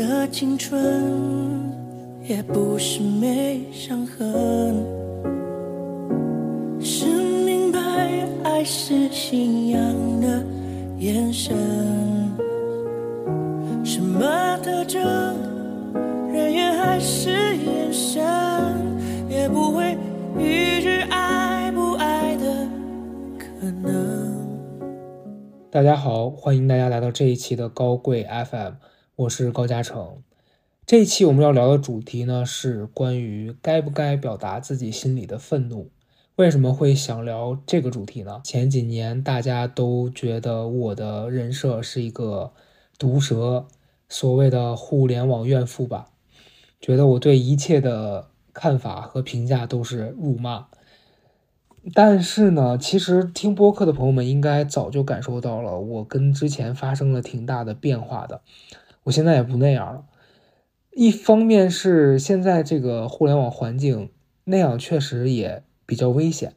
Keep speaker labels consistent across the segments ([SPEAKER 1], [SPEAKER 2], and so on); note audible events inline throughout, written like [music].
[SPEAKER 1] 的青春，也不是没伤痕，是明白爱是信仰的眼神。什么特征，人缘还是眼神，也不会预知爱不爱的可能。
[SPEAKER 2] 大家好，欢迎大家来到这一期的高贵 FM，我是高嘉诚。这一期我们要聊的主题呢是关于该不该表达自己心里的愤怒。为什么会想聊这个主题呢？前几年大家都觉得我的人设是一个毒舌，所谓的互联网怨妇吧，觉得我对一切的看法和评价都是辱骂。但是呢，其实听播客的朋友们应该早就感受到了，我跟之前发生了挺大的变化的。我现在也不那样了。一方面是现在这个互联网环境那样确实也比较危险，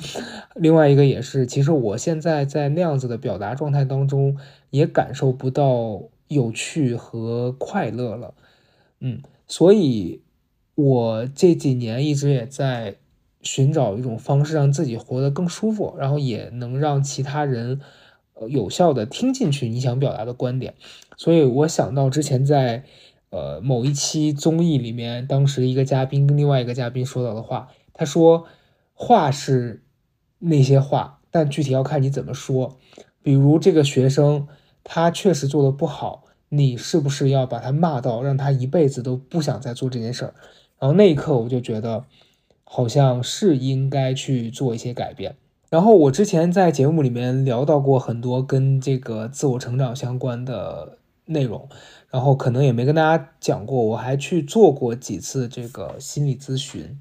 [SPEAKER 2] [laughs] 另外一个也是，其实我现在在那样子的表达状态当中，也感受不到有趣和快乐了。嗯，所以我这几年一直也在。寻找一种方式让自己活得更舒服，然后也能让其他人呃有效的听进去你想表达的观点。所以我想到之前在呃某一期综艺里面，当时一个嘉宾跟另外一个嘉宾说到的话，他说话是那些话，但具体要看你怎么说。比如这个学生他确实做的不好，你是不是要把他骂到让他一辈子都不想再做这件事儿？然后那一刻我就觉得。好像是应该去做一些改变。然后我之前在节目里面聊到过很多跟这个自我成长相关的内容，然后可能也没跟大家讲过。我还去做过几次这个心理咨询。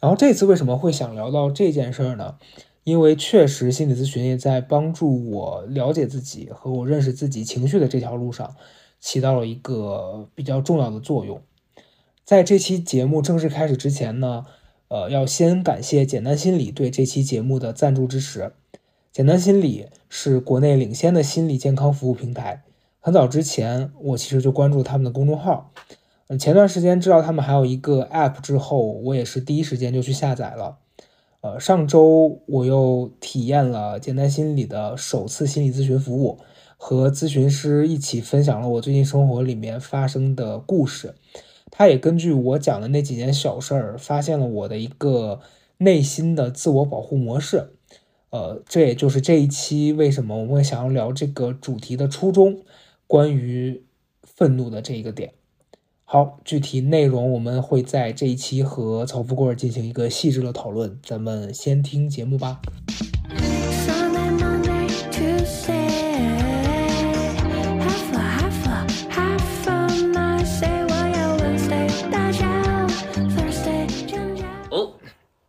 [SPEAKER 2] 然后这次为什么会想聊到这件事儿呢？因为确实心理咨询也在帮助我了解自己和我认识自己情绪的这条路上起到了一个比较重要的作用。在这期节目正式开始之前呢。呃，要先感谢简单心理对这期节目的赞助支持。简单心理是国内领先的心理健康服务平台。很早之前，我其实就关注他们的公众号。嗯，前段时间知道他们还有一个 App 之后，我也是第一时间就去下载了。呃，上周我又体验了简单心理的首次心理咨询服务，和咨询师一起分享了我最近生活里面发生的故事。他也根据我讲的那几件小事儿，发现了我的一个内心的自我保护模式。呃，这也就是这一期为什么我们会想要聊这个主题的初衷，关于愤怒的这一个点。好，具体内容我们会在这一期和曹富贵进行一个细致的讨论。咱们先听节目吧。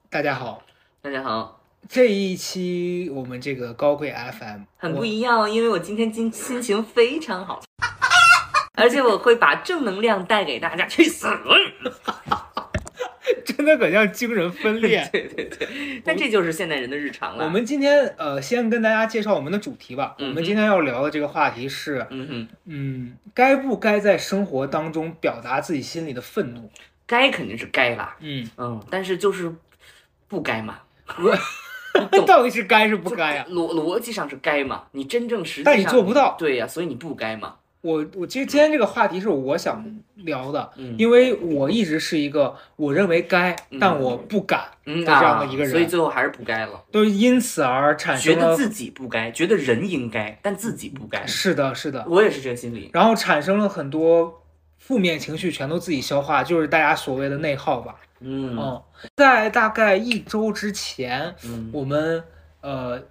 [SPEAKER 2] 大家好，
[SPEAKER 3] 大家好。
[SPEAKER 2] 这一期我们这个高贵 FM
[SPEAKER 3] 很不一样，因为我今天心心情非常好，[laughs] 而且我会把正能量带给大家。去死！
[SPEAKER 2] 真的很像精神分裂。[laughs]
[SPEAKER 3] 对对对，但这就是现代人的日常了。
[SPEAKER 2] 我们今天呃，先跟大家介绍我们的主题吧。我们今天要聊的这个话题是，
[SPEAKER 3] 嗯哼，
[SPEAKER 2] 嗯，该不该在生活当中表达自己心里的愤怒？
[SPEAKER 3] 该肯定是该啦。
[SPEAKER 2] 嗯
[SPEAKER 3] 嗯，但是就是。不该嘛？[laughs] [laughs]
[SPEAKER 2] 到底是该是不该呀？
[SPEAKER 3] 逻逻辑上是该嘛？你真正实际
[SPEAKER 2] 但你做不到。
[SPEAKER 3] 对呀，所以你不该嘛。
[SPEAKER 2] 我我其实今天这个话题是我想聊的，因为我一直是一个我认为该，但我不敢的这样的一个人，
[SPEAKER 3] 所以最后还是不该了。
[SPEAKER 2] 都因此而产
[SPEAKER 3] 生觉得自己不该，觉得人应该，但自己不该。
[SPEAKER 2] 是的，是的，
[SPEAKER 3] 我也是这个心理。
[SPEAKER 2] 然后产生了很多负面情绪，全都自己消化，就是大家所谓的内耗吧。
[SPEAKER 3] 嗯，
[SPEAKER 2] 在大概一周之前，我们呃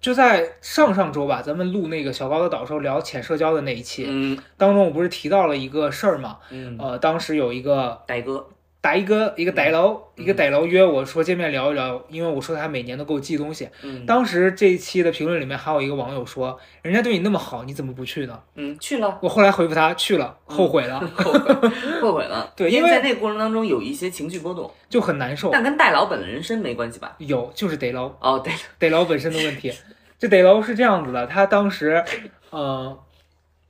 [SPEAKER 2] 就在上上周吧，咱们录那个小高的导时候聊浅社交的那一期，
[SPEAKER 3] 嗯，
[SPEAKER 2] 当中我不是提到了一个事儿嘛，
[SPEAKER 3] 嗯，
[SPEAKER 2] 呃，当时有一个
[SPEAKER 3] 呆哥。
[SPEAKER 2] 打一个一个歹楼，一个歹楼约我说见面聊一聊，因为我说他每年都给我寄东西。
[SPEAKER 3] 嗯，
[SPEAKER 2] 当时这一期的评论里面还有一个网友说，人家对你那么好，你怎么不去呢？
[SPEAKER 3] 嗯，去了。
[SPEAKER 2] 我后来回复他去了，后悔了，[laughs] [laughs]
[SPEAKER 3] 后悔了。
[SPEAKER 2] 对，
[SPEAKER 3] 因为在那个过程当中有一些情绪波动，
[SPEAKER 2] 就很难受。
[SPEAKER 3] 但跟代劳本人身没关系吧？
[SPEAKER 2] 有，就是逮楼。
[SPEAKER 3] 哦，对，
[SPEAKER 2] 逮楼本身的问题。这逮楼是这样子的，他当时，呃。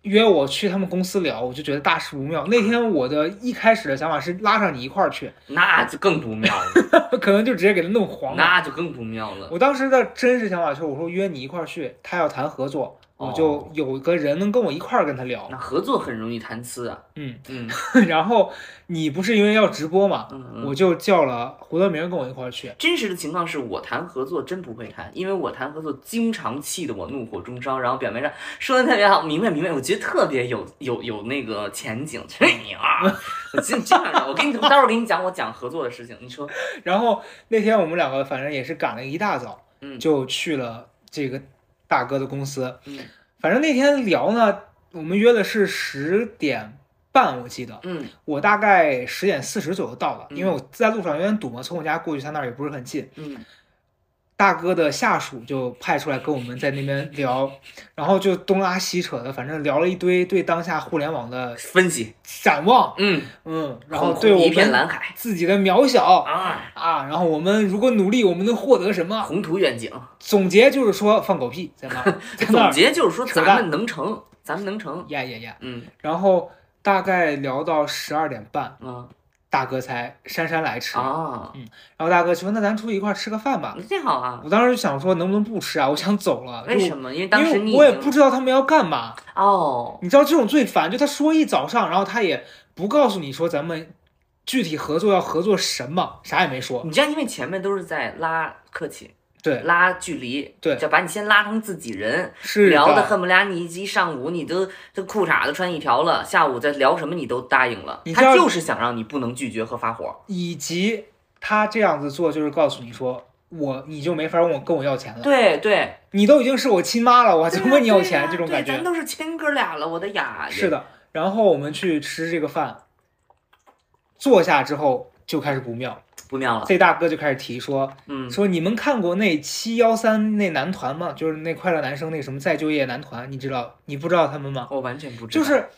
[SPEAKER 2] 约我去他们公司聊，我就觉得大事不妙。那天我的一开始的想法是拉上你一块儿去，
[SPEAKER 3] 那就更不妙了，[laughs]
[SPEAKER 2] 可能就直接给他弄黄了。
[SPEAKER 3] 那就更不妙了。
[SPEAKER 2] 我当时的真实想法就是，我说约你一块儿去，他要谈合作，我就
[SPEAKER 3] 哦
[SPEAKER 2] 有个人能跟我一块儿跟他聊。
[SPEAKER 3] 那合作很容易谈资啊。
[SPEAKER 2] 嗯，
[SPEAKER 3] 嗯 [laughs]
[SPEAKER 2] 然后你不是因为要直播嘛，
[SPEAKER 3] 嗯嗯。
[SPEAKER 2] 我就叫了胡德明跟我一块儿去。
[SPEAKER 3] 真实的情况是我谈合作真不会谈，因为我谈合作经常气得我怒火中烧，然后表面上说的特别好，明白明白，我觉得特别有有有那个前景。去 [laughs] 你啊！我经经常说，我给你待会儿给你讲我讲合作的事情，你说，[laughs]
[SPEAKER 2] 然后那天我们两个反正也是赶了一大早，
[SPEAKER 3] 嗯
[SPEAKER 2] 就去了这个大哥的公司。
[SPEAKER 3] 嗯
[SPEAKER 2] 反正那天聊呢，我们约的是十点半，我记得。
[SPEAKER 3] 嗯
[SPEAKER 2] 我大概十点四十左右到了，
[SPEAKER 3] 嗯
[SPEAKER 2] 因为我在路上有点堵嘛，从我家过去他那儿也不是很近。
[SPEAKER 3] 嗯
[SPEAKER 2] 大哥的下属就派出来跟我们在那边聊，然后就东拉西扯的，反正聊了一堆对当下互联网的
[SPEAKER 3] 分析，
[SPEAKER 2] 展望，
[SPEAKER 3] 嗯，
[SPEAKER 2] 嗯，然后对我们自己的渺小
[SPEAKER 3] 啊，
[SPEAKER 2] 啊，然后我们如果努力，我们能获得什么？
[SPEAKER 3] 宏图远景。
[SPEAKER 2] 总结就是说放狗屁，在那儿，[laughs]
[SPEAKER 3] 总，结就是说，咱们能成，咱们能成。
[SPEAKER 2] 呀呀呀！
[SPEAKER 3] 嗯
[SPEAKER 2] 然后大概聊到十二点半，
[SPEAKER 3] 嗯
[SPEAKER 2] 大哥才姗姗来迟，
[SPEAKER 3] 啊，嗯
[SPEAKER 2] 然后大哥说：“那咱出去一块儿吃个饭吧。”
[SPEAKER 3] 那挺好啊。
[SPEAKER 2] 我当时就想说，能不能不吃啊？我想走了。
[SPEAKER 3] 为什么？因为当时
[SPEAKER 2] 我也不知道他们要干嘛。
[SPEAKER 3] 哦，
[SPEAKER 2] 你知道这种最烦，就他说一早上，然后他也不告诉你说咱们具体合作要合作什么，啥也没说。
[SPEAKER 3] 你知道，因为前面都是在拉客气，
[SPEAKER 2] 对，
[SPEAKER 3] 拉距离，
[SPEAKER 2] 对
[SPEAKER 3] 就把你先拉成自己人，
[SPEAKER 2] 是
[SPEAKER 3] 聊的
[SPEAKER 2] 的。
[SPEAKER 3] 恨不得你一上午你都这裤衩子穿一条了，下午再聊什么你都答应了，他就是想让你不能拒绝和发火。
[SPEAKER 2] 以及他这样子做，就是告诉你说，我你就没法问我跟我要钱了。
[SPEAKER 3] 对对，
[SPEAKER 2] 你都已经是我亲妈了，我还
[SPEAKER 3] 对
[SPEAKER 2] 怎么问你要
[SPEAKER 3] 对
[SPEAKER 2] 钱？
[SPEAKER 3] 呀
[SPEAKER 2] 这种感觉
[SPEAKER 3] 对咱。都是亲哥俩了，我的呀。
[SPEAKER 2] 是，的。然后我们去吃这个饭，坐下之后就开始不妙，
[SPEAKER 3] 不妙了。
[SPEAKER 2] 这大哥就开始提说，
[SPEAKER 3] 嗯，
[SPEAKER 2] 说你们看过那七幺三那男团吗？就是那快乐男生那什么再就业男团，你知道？你不知道他们吗？
[SPEAKER 3] 我完全不知道。
[SPEAKER 2] 就是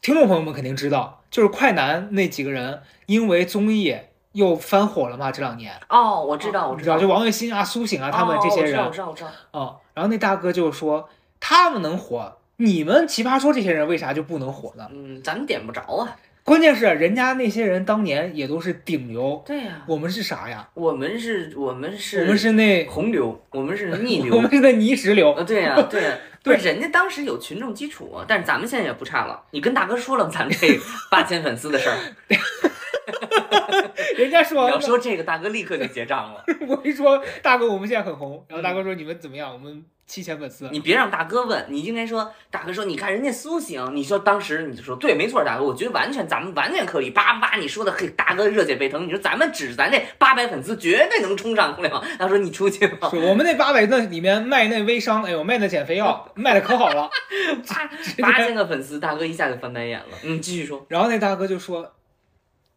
[SPEAKER 2] 听众朋友们肯定知道，就是快男那几个人因为综艺又翻火了嘛，这两年。
[SPEAKER 3] 哦，我知道，我知道，
[SPEAKER 2] 就王栎鑫啊、苏醒啊，他们这些人
[SPEAKER 3] 哦我知道，我知道，我知道。
[SPEAKER 2] 哦。然后那大哥就说，他们能火，你们奇葩说这些人为啥就不能火呢？
[SPEAKER 3] 嗯，咱们点不着啊。
[SPEAKER 2] 关键是人家那些人当年也都是顶流，
[SPEAKER 3] 对呀，
[SPEAKER 2] 我们是啥呀？
[SPEAKER 3] 我们是，我们是，
[SPEAKER 2] 我们是那
[SPEAKER 3] 洪流，我们是逆 [laughs] 流
[SPEAKER 2] 我们。是那泥石流。
[SPEAKER 3] 呃，对呀、[laughs] 对呀、不是人家当时有群众基础啊，但是咱们现在也不差了。你跟大哥说了咱这八千粉丝的事儿，[laughs]
[SPEAKER 2] 人家说
[SPEAKER 3] 你要说这个，大哥立刻就结账了。
[SPEAKER 2] 我一说大哥，我们现在很红，然后大哥说你们怎么样？我们七千粉丝。
[SPEAKER 3] 你别让大哥问，你应该说，大哥说，你看人家苏醒，你说当时你就说对，没错，大哥，我觉得完全咱们完全可以，叭叭，你说的嘿，大哥热血沸腾，你说咱们指咱这八百粉丝绝对能冲上互联网。他说你出去吧，
[SPEAKER 2] 是我们那八百那里面卖那微商，哎呦，卖那减肥药 [laughs] 卖的可好了。[laughs]
[SPEAKER 3] 八八千个粉丝，大哥一下就翻白眼了。嗯，继续说，
[SPEAKER 2] 然后那大哥就说，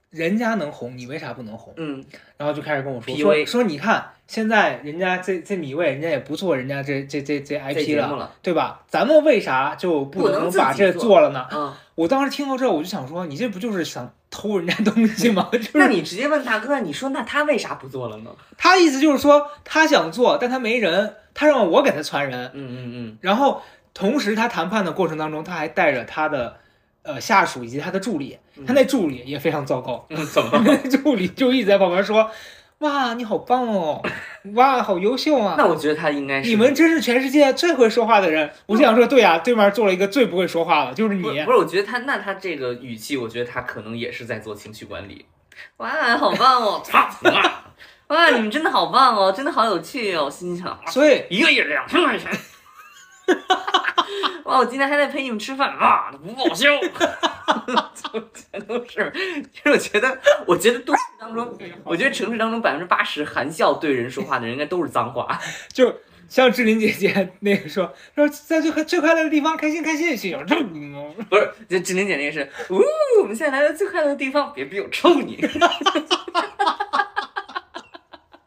[SPEAKER 2] 人家能红，你为啥不能红？
[SPEAKER 3] 嗯，
[SPEAKER 2] 然后就开始跟我说说说你看现在人家这这米未人家也不做人家这这这这
[SPEAKER 3] 这
[SPEAKER 2] IP 了，对吧？咱们为啥就不
[SPEAKER 3] 不能
[SPEAKER 2] 把这
[SPEAKER 3] 做
[SPEAKER 2] 做了呢？
[SPEAKER 3] 嗯，
[SPEAKER 2] 我当时听到这，我就想说，你这不就是想偷人家东西吗？[laughs] 就是
[SPEAKER 3] 那你直接问大哥，你说那他为啥不做了呢？
[SPEAKER 2] 他意思就是说他想做，但他没人，他让我给他传人，
[SPEAKER 3] 嗯嗯
[SPEAKER 2] 然后同时他谈判的过程当中，他还带着他的呃下属以及他的助理，他那助理也非常糟糕，
[SPEAKER 3] 嗯，怎么？
[SPEAKER 2] 那 [laughs] 助理就一直在旁边说：“哇，你好棒哦，哇，好优秀啊！
[SPEAKER 3] 那我觉得他应该是
[SPEAKER 2] 你们真是全世界最会说话的人。”我就想说，对呀、对面坐了一个最不会说话的，就是你。
[SPEAKER 3] 不不是，我觉得他那他这个语气，我觉得他可能也是在做情绪管理。哇，好棒哦！[laughs] 操你妈！哇，你们真的好棒哦，真的好有趣哦！心想，
[SPEAKER 2] 所以
[SPEAKER 3] 一个月两千块钱。[laughs] 哇！我今天还得陪你们吃饭，哇，不报销，就全都是。其实我觉得，我觉得都市当中，我觉得城市当中百分之八十含笑对人说话的人，应该都是脏话。
[SPEAKER 2] 就像志玲姐姐那个说说在最最快乐的地方开心开心，心想这
[SPEAKER 3] 不是，就志玲姐那个是，呜，我们现在来到最快乐的地方，别逼我抽你。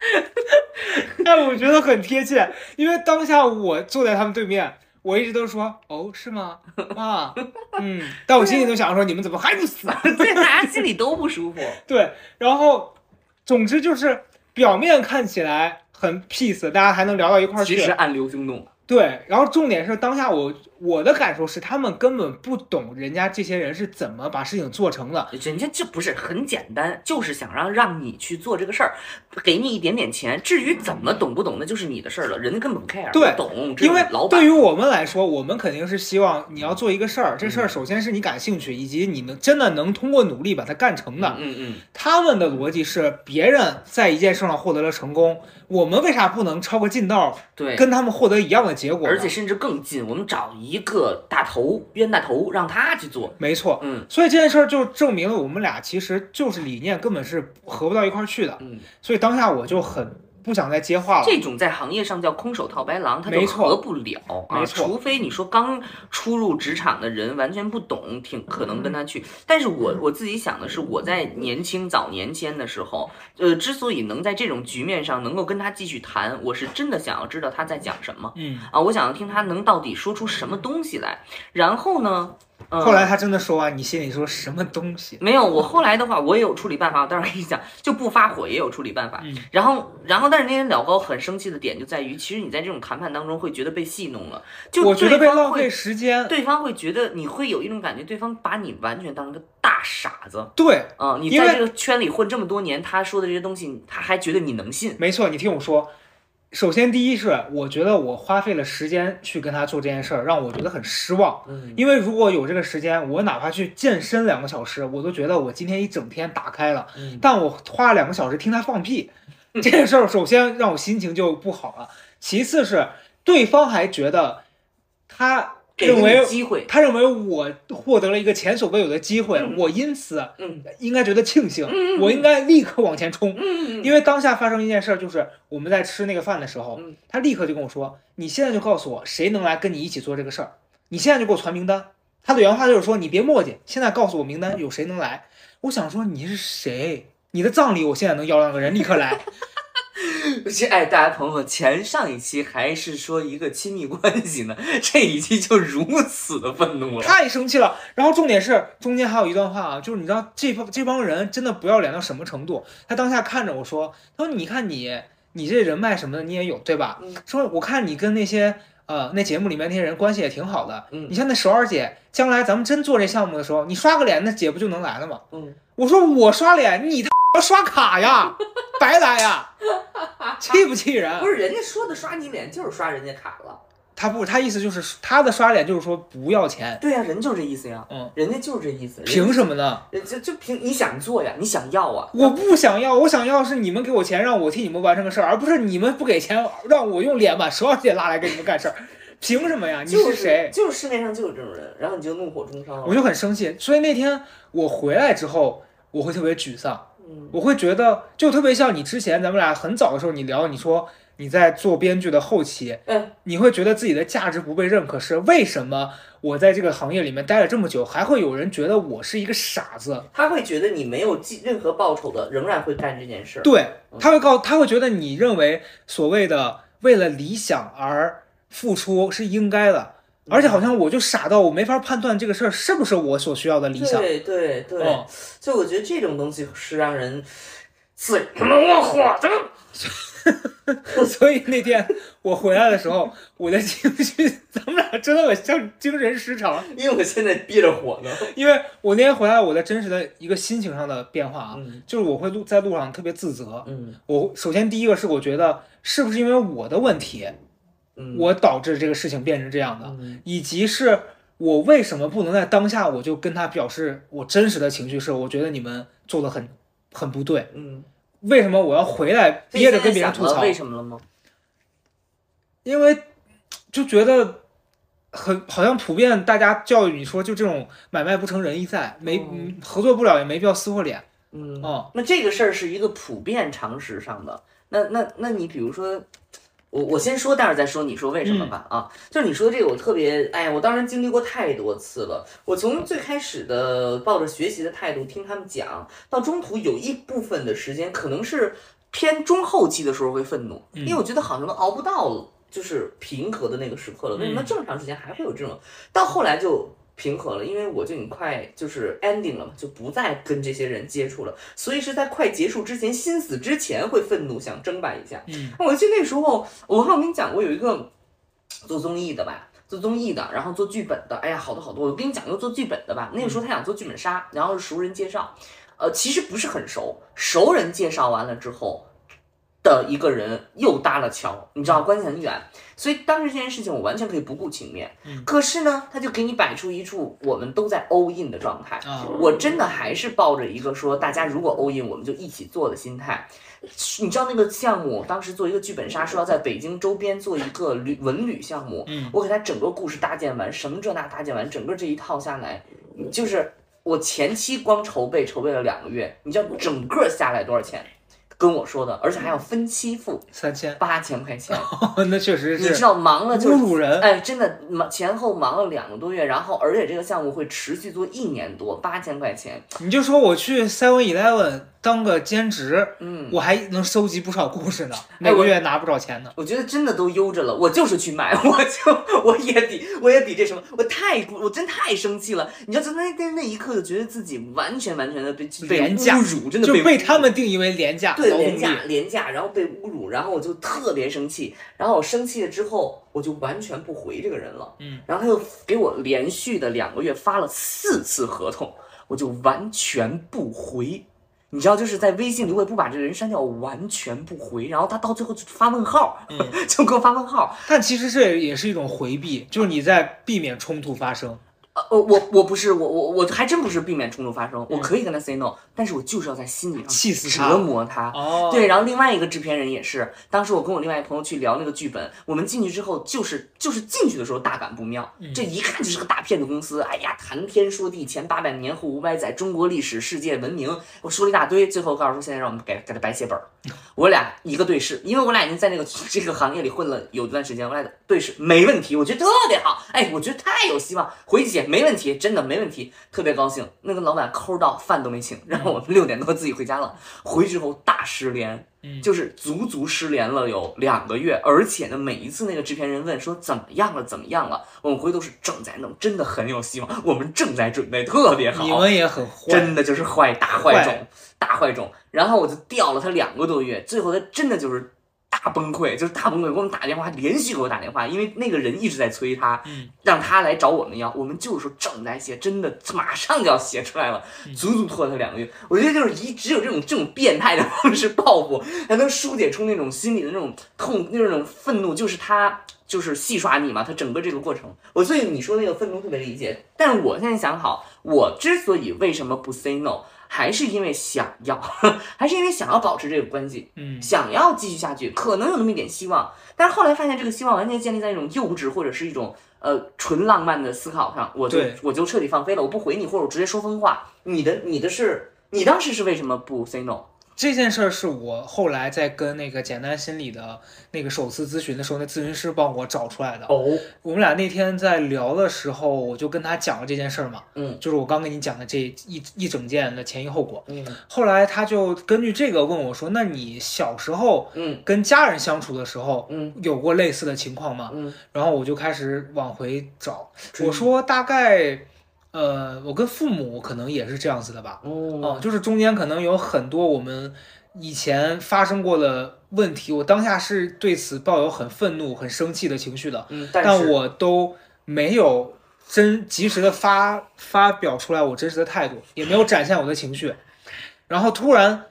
[SPEAKER 3] [laughs]
[SPEAKER 2] 哎，我觉得很贴切，因为当下我坐在他们对面，我一直都说哦是吗？啊，嗯，但我心里都想说你们怎么还不死？
[SPEAKER 3] 对，[laughs] 大家心里都不舒服。
[SPEAKER 2] 对，然后总之就是表面看起来很 peace，大家还能聊到一块儿去
[SPEAKER 3] 其实。暗流汹动。
[SPEAKER 2] 对，然后重点是当下我我的感受是，他们根本不懂人家这些人是怎么把事情做成的。
[SPEAKER 3] 人家这不是很简单，就是想让让你去做这个事儿，给你一点点钱。至于怎么懂不懂，那就是你的事儿了，人家根本不 care，
[SPEAKER 2] 对
[SPEAKER 3] 懂，
[SPEAKER 2] 因为
[SPEAKER 3] 老板
[SPEAKER 2] 对于我们来说，我们肯定是希望你要做一个事儿，这事儿
[SPEAKER 3] 嗯
[SPEAKER 2] 首先是你感兴趣，以及你能真的能通过努力把它干成的。
[SPEAKER 3] 嗯嗯
[SPEAKER 2] 他们的逻辑是，别人在一件事上获得了成功，我们为啥不能抄个近道，
[SPEAKER 3] 对，
[SPEAKER 2] 跟他们获得一样的结果？
[SPEAKER 3] 而且甚至更近，我们找一个大头冤大头，让他去做。
[SPEAKER 2] 没错，
[SPEAKER 3] 嗯
[SPEAKER 2] 所以这件事儿就证明了我们俩其实就是理念根本是合不到一块儿去的。
[SPEAKER 3] 嗯，
[SPEAKER 2] 所以当下我就很不想再接话了。
[SPEAKER 3] 这种在行业上叫空手套白狼，他就合不了啊。
[SPEAKER 2] 没错
[SPEAKER 3] 除非你说刚初入职场的人完全不懂，挺可能跟他去。但是我我自己想的是，我在年轻早年间的时候，呃，之所以能在这种局面上能够跟他继续谈，我是真的想要知道他在讲什么
[SPEAKER 2] 嗯，
[SPEAKER 3] 啊，我想要听他能到底说出什么东西来。然后呢，嗯、
[SPEAKER 2] 后来他真的说完，你心里说什么东西？
[SPEAKER 3] 没有，我后来的话，我也有处理办法。我待会儿跟你讲，就不发火也有处理办法。
[SPEAKER 2] 嗯
[SPEAKER 3] 然后，然后，但是那天老高很生气的点就在于，其实你在这种谈判当中会觉得被戏弄了，就
[SPEAKER 2] 我觉得被浪费时间。
[SPEAKER 3] 对方会觉得你会有一种感觉，对方把你完全当成个大傻子。
[SPEAKER 2] 对，
[SPEAKER 3] 啊、你在这个圈里混这么多年，他说的这些东西，他还觉得你能信。
[SPEAKER 2] 没错，你听我说。首先，第一是我觉得我花费了时间去跟他做这件事儿，让我觉得很失望。
[SPEAKER 3] 嗯，
[SPEAKER 2] 因为如果有这个时间，我哪怕去健身两个小时，我都觉得我今天一整天打开了。
[SPEAKER 3] 嗯
[SPEAKER 2] 但我花了两个小时听他放屁，[laughs] 这件事儿首先让我心情就不好了。其次是对方还觉得他认为
[SPEAKER 3] 机会。
[SPEAKER 2] 他认为我获得了一个前所未有的机会，
[SPEAKER 3] 嗯
[SPEAKER 2] 我因此
[SPEAKER 3] 嗯
[SPEAKER 2] 应该觉得庆幸，
[SPEAKER 3] 嗯
[SPEAKER 2] 我应该立刻往前冲。
[SPEAKER 3] 嗯
[SPEAKER 2] 因为当下发生一件事儿，就是我们在吃那个饭的时候
[SPEAKER 3] 嗯，
[SPEAKER 2] 他立刻就跟我说：“你现在就告诉我谁能来跟你一起做这个事儿，你现在就给我传名单。”他的原话就是说：“你别墨迹，现在告诉我名单有谁能来。”我想说你是谁？你的葬礼我现在能要两个人立刻来。[laughs]
[SPEAKER 3] 这哎，大家朋友们，前上一期还是说一个亲密关系呢，[laughs] 这一期就如此的愤怒了。
[SPEAKER 2] 太生气了。然后重点是中间还有一段话啊，就是你知道这帮这帮人真的不要脸到什么程度？他当下看着我说：“他说你看你你这人脉什么的你也有对吧？
[SPEAKER 3] 嗯
[SPEAKER 2] 说我看你跟那些呃那节目里面那些人关系也挺好的。
[SPEAKER 3] 嗯
[SPEAKER 2] 你像那首尔姐，将来咱们真做这项目的时候，你刷个脸，那姐不就能来了吗？
[SPEAKER 3] 嗯，
[SPEAKER 2] 我说我刷脸，你他妈刷卡呀，白来呀，气不气人
[SPEAKER 3] 不？是人家说的刷你脸就是刷人家卡了。
[SPEAKER 2] 他不，他意思就是他的刷脸就是说不要钱，
[SPEAKER 3] 对呀、人就是这意思呀。
[SPEAKER 2] 嗯，
[SPEAKER 3] 人家就是这意思。
[SPEAKER 2] 凭什么呢？
[SPEAKER 3] 人就就凭你想做呀，你想要啊。
[SPEAKER 2] 我不想要，我想要是你们给我钱，让我替你们完成个事儿，而不是你们不给钱，让我用脸把首尔姐拉来给你们干事儿，凭什么呀？你
[SPEAKER 3] 是
[SPEAKER 2] 谁？
[SPEAKER 3] 就是市面上就有这种人，然后你就怒火中烧了。
[SPEAKER 2] 我就很生气，所以那天我回来之后，我会特别沮丧，
[SPEAKER 3] 嗯
[SPEAKER 2] 我会觉得就特别像你之前咱们俩很早的时候你聊，你说你在做编剧的后期，
[SPEAKER 3] 嗯，
[SPEAKER 2] 你会觉得自己的价值不被认可，是为什么？我在这个行业里面待了这么久，还会有人觉得我是一个傻子？
[SPEAKER 3] 他会觉得你没有记任何报酬的，仍然会干这件事。
[SPEAKER 2] 对，他会告，他会觉得你认为所谓的为了理想而付出是应该的，而且好像我就傻到我没法判断这个事儿是不是我所需要的理想。
[SPEAKER 3] 对对对，
[SPEAKER 2] 嗯
[SPEAKER 3] 所以我觉得这种东西是让人最他妈窝火的。[laughs]
[SPEAKER 2] 所以那天我回来的时候，我的情绪，咱们俩真的很像精神失常。
[SPEAKER 3] 因为我现在憋着火呢。
[SPEAKER 2] 因为我那天回来，我的真实的一个心情上的变化啊，
[SPEAKER 3] 嗯
[SPEAKER 2] 就是我会路在路上特别自责。
[SPEAKER 3] 嗯
[SPEAKER 2] 我首先第一个是我觉得是不是因为我的问题，
[SPEAKER 3] 嗯，
[SPEAKER 2] 我导致这个事情变成这样的，
[SPEAKER 3] 嗯
[SPEAKER 2] 以及是我为什么不能在当下我就跟他表示我真实的情绪是，我觉得你们做的很很不对，
[SPEAKER 3] 嗯，
[SPEAKER 2] 为什么我要回来憋着跟别人吐槽？
[SPEAKER 3] 为什么了吗？
[SPEAKER 2] 因为就觉得很好像普遍大家教育你说，就这种买卖不成仁义在，没、合作不了也没必要撕破脸。
[SPEAKER 3] 嗯
[SPEAKER 2] 哦，
[SPEAKER 3] 那这个事儿是一个普遍常识上的。那那那你比如说，我我先说，待会儿再说你说为什么吧。
[SPEAKER 2] 嗯
[SPEAKER 3] 啊，就是你说的这个，我特别，哎呀，我当然经历过太多次了。我从最开始的抱着学习的态度听他们讲，到中途有一部分的时间可能是偏中后期的时候会愤怒，
[SPEAKER 2] 嗯
[SPEAKER 3] 因为我觉得好像都熬不到就是平和的那个时刻了。为什么
[SPEAKER 2] 嗯
[SPEAKER 3] 这么长时间还会有这种？到后来就。平和了，因为我就已经快就是 ending 了嘛，就不再跟这些人接触了，所以是在快结束之前、心死之前会愤怒，想争霸一下。
[SPEAKER 2] 嗯
[SPEAKER 3] 我记得那时候，我好像跟你讲过有一个做综艺的吧，做综艺的，然后做剧本的，哎呀，好多好多。我跟你讲一，个做剧本的吧，那个时候他想做剧本杀，然后是熟人介绍，呃，其实不是很熟，熟人介绍完了之后的一个人又搭了桥，你知道关系很远，所以当时这件事情我完全可以不顾情面，
[SPEAKER 2] 嗯。
[SPEAKER 3] 可是呢，他就给你摆出一处我们都在 all in 的状态，
[SPEAKER 2] 啊，
[SPEAKER 3] 我真的还是抱着一个说大家如果 all in 我们就一起做的心态。你知道那个项目，当时做一个剧本杀，说要在北京周边做一个旅文旅项目，
[SPEAKER 2] 嗯。
[SPEAKER 3] 我给他整个故事搭建完，什么这那搭建完，整个这一套下来，就是我前期光筹备筹备了两个月，你知道整个下来多少钱？跟我说的，而且还要分期付
[SPEAKER 2] 三千，
[SPEAKER 3] 八千块钱，[laughs]
[SPEAKER 2] 那确实是
[SPEAKER 3] 你知道忙了就是
[SPEAKER 2] 侮辱人。
[SPEAKER 3] 哎，真的忙前后忙了两个多月，然后而且这个项目会持续做一年多，八千块钱，
[SPEAKER 2] 你就说我去 Seven Eleven 当个兼职，
[SPEAKER 3] 嗯，
[SPEAKER 2] 我还能收集不少故事呢，每个月拿不少钱呢。
[SPEAKER 3] 我觉得真的都悠着了，我就是去买，[laughs] 我就我也比我也比这什么，我太不，我真太生气了。你知道，就那那那一刻，就觉得自己完全完全的被被侮辱，真的
[SPEAKER 2] 就
[SPEAKER 3] 被
[SPEAKER 2] 他们定义为廉价
[SPEAKER 3] 对。廉价廉价，然后被侮辱，然后我就特别生气，然后我生气了之后，我就完全不回这个人了，
[SPEAKER 2] 嗯，
[SPEAKER 3] 然后他又给我连续的两个月发了四次合同，我就完全不回。你知道，就是在微信里，我也不把这个人删掉，我完全不回。然后他到最后就发问号，
[SPEAKER 2] 嗯 [laughs]
[SPEAKER 3] 就给我发问号。
[SPEAKER 2] 但其实这也是一种回避，就是你在避免冲突发生。
[SPEAKER 3] 呃，我我不是我我我还真不是避免冲突发生，我
[SPEAKER 2] 嗯。
[SPEAKER 3] 可以跟他 say no，但是我就是要在心理上
[SPEAKER 2] 气死他
[SPEAKER 3] 折磨他。
[SPEAKER 2] 哦，
[SPEAKER 3] 对，然后另外一个制片人也是，当时我跟我另外一个朋友去聊那个剧本，我们进去之后就是就是进去的时候大感不妙，
[SPEAKER 2] 嗯。
[SPEAKER 3] 这一看就是个大骗子公司，哎呀谈天说地，前八百年后五百载，中国历史世界文明，我说了一大堆，最后告诉说现在让我们给给他白写本儿，[laughs] 我俩一个对视，因为我俩已经在那个 [laughs] 这个行业里混了有一段时间，我俩对视没问题，我觉得特别好，哎，我觉得太有希望，回去写没问题，真的没问题，特别高兴。那个老板抠到饭都没请，然后我们六点多自己回家了，回去之后大失联。
[SPEAKER 2] 嗯
[SPEAKER 3] 就是足足失联了有两个月，而且呢，每一次那个制片人问说怎么样了，怎么样了，我们回都是正在弄，真的很有希望，我们正在准备，特别好。
[SPEAKER 2] 你们也很坏，
[SPEAKER 3] 真的就是坏大坏种
[SPEAKER 2] 坏，
[SPEAKER 3] 大坏种。然后我就吊了他两个多月，最后他真的就是大崩溃，就是大崩溃，给我们打电话，连续给我打电话，因为那个人一直在催他，
[SPEAKER 2] 嗯
[SPEAKER 3] 让他来找我们要，我们就是说正在写，真的马上就要写出来了，
[SPEAKER 2] 嗯
[SPEAKER 3] 足足拖了他两个月。我觉得就是一只有这种这种变态的方式报复，才能疏解出那种心里的那种痛，那种愤怒，就是他。就是戏耍你嘛，他整个这个过程，我所以你说那个愤怒特别理解，但是我现在想好，我之所以为什么不 say no，还是因为想要，[laughs] 还是因为想要保持这个关系，
[SPEAKER 2] 嗯
[SPEAKER 3] 想要继续下去，可能有那么一点希望，但是后来发现这个希望完全建立在一种幼稚或者是一种呃纯浪漫的思考上，我就
[SPEAKER 2] 对
[SPEAKER 3] 我就彻底放飞了，我不回你，或者我直接说疯话。你的你的是，你当时是为什么不 say no？
[SPEAKER 2] 这件事儿是我后来在跟那个简单心理的那个首次咨询的时候，那咨询师帮我找出来的。
[SPEAKER 3] 哦，
[SPEAKER 2] 我们俩那天在聊的时候，我就跟他讲了这件事儿嘛，
[SPEAKER 3] 嗯。
[SPEAKER 2] 就是我刚跟你讲的这一一整件的前因后果。
[SPEAKER 3] 嗯。
[SPEAKER 2] 后来他就根据这个问我说：“那你小时候
[SPEAKER 3] 嗯。
[SPEAKER 2] 跟家人相处的时候，
[SPEAKER 3] 嗯。
[SPEAKER 2] 有过类似的情况吗？”
[SPEAKER 3] 嗯，
[SPEAKER 2] 然后我就开始往回找，我说大概，呃，我跟父母可能也是这样子的吧。
[SPEAKER 3] 哦
[SPEAKER 2] 哦，就是中间可能有很多我们以前发生过的问题，我当下是对此抱有很愤怒、很生气的情绪的，
[SPEAKER 3] 嗯，但
[SPEAKER 2] 但我都没有真及时的发发表出来我真实的态度，也没有展现我的情绪，然后突然。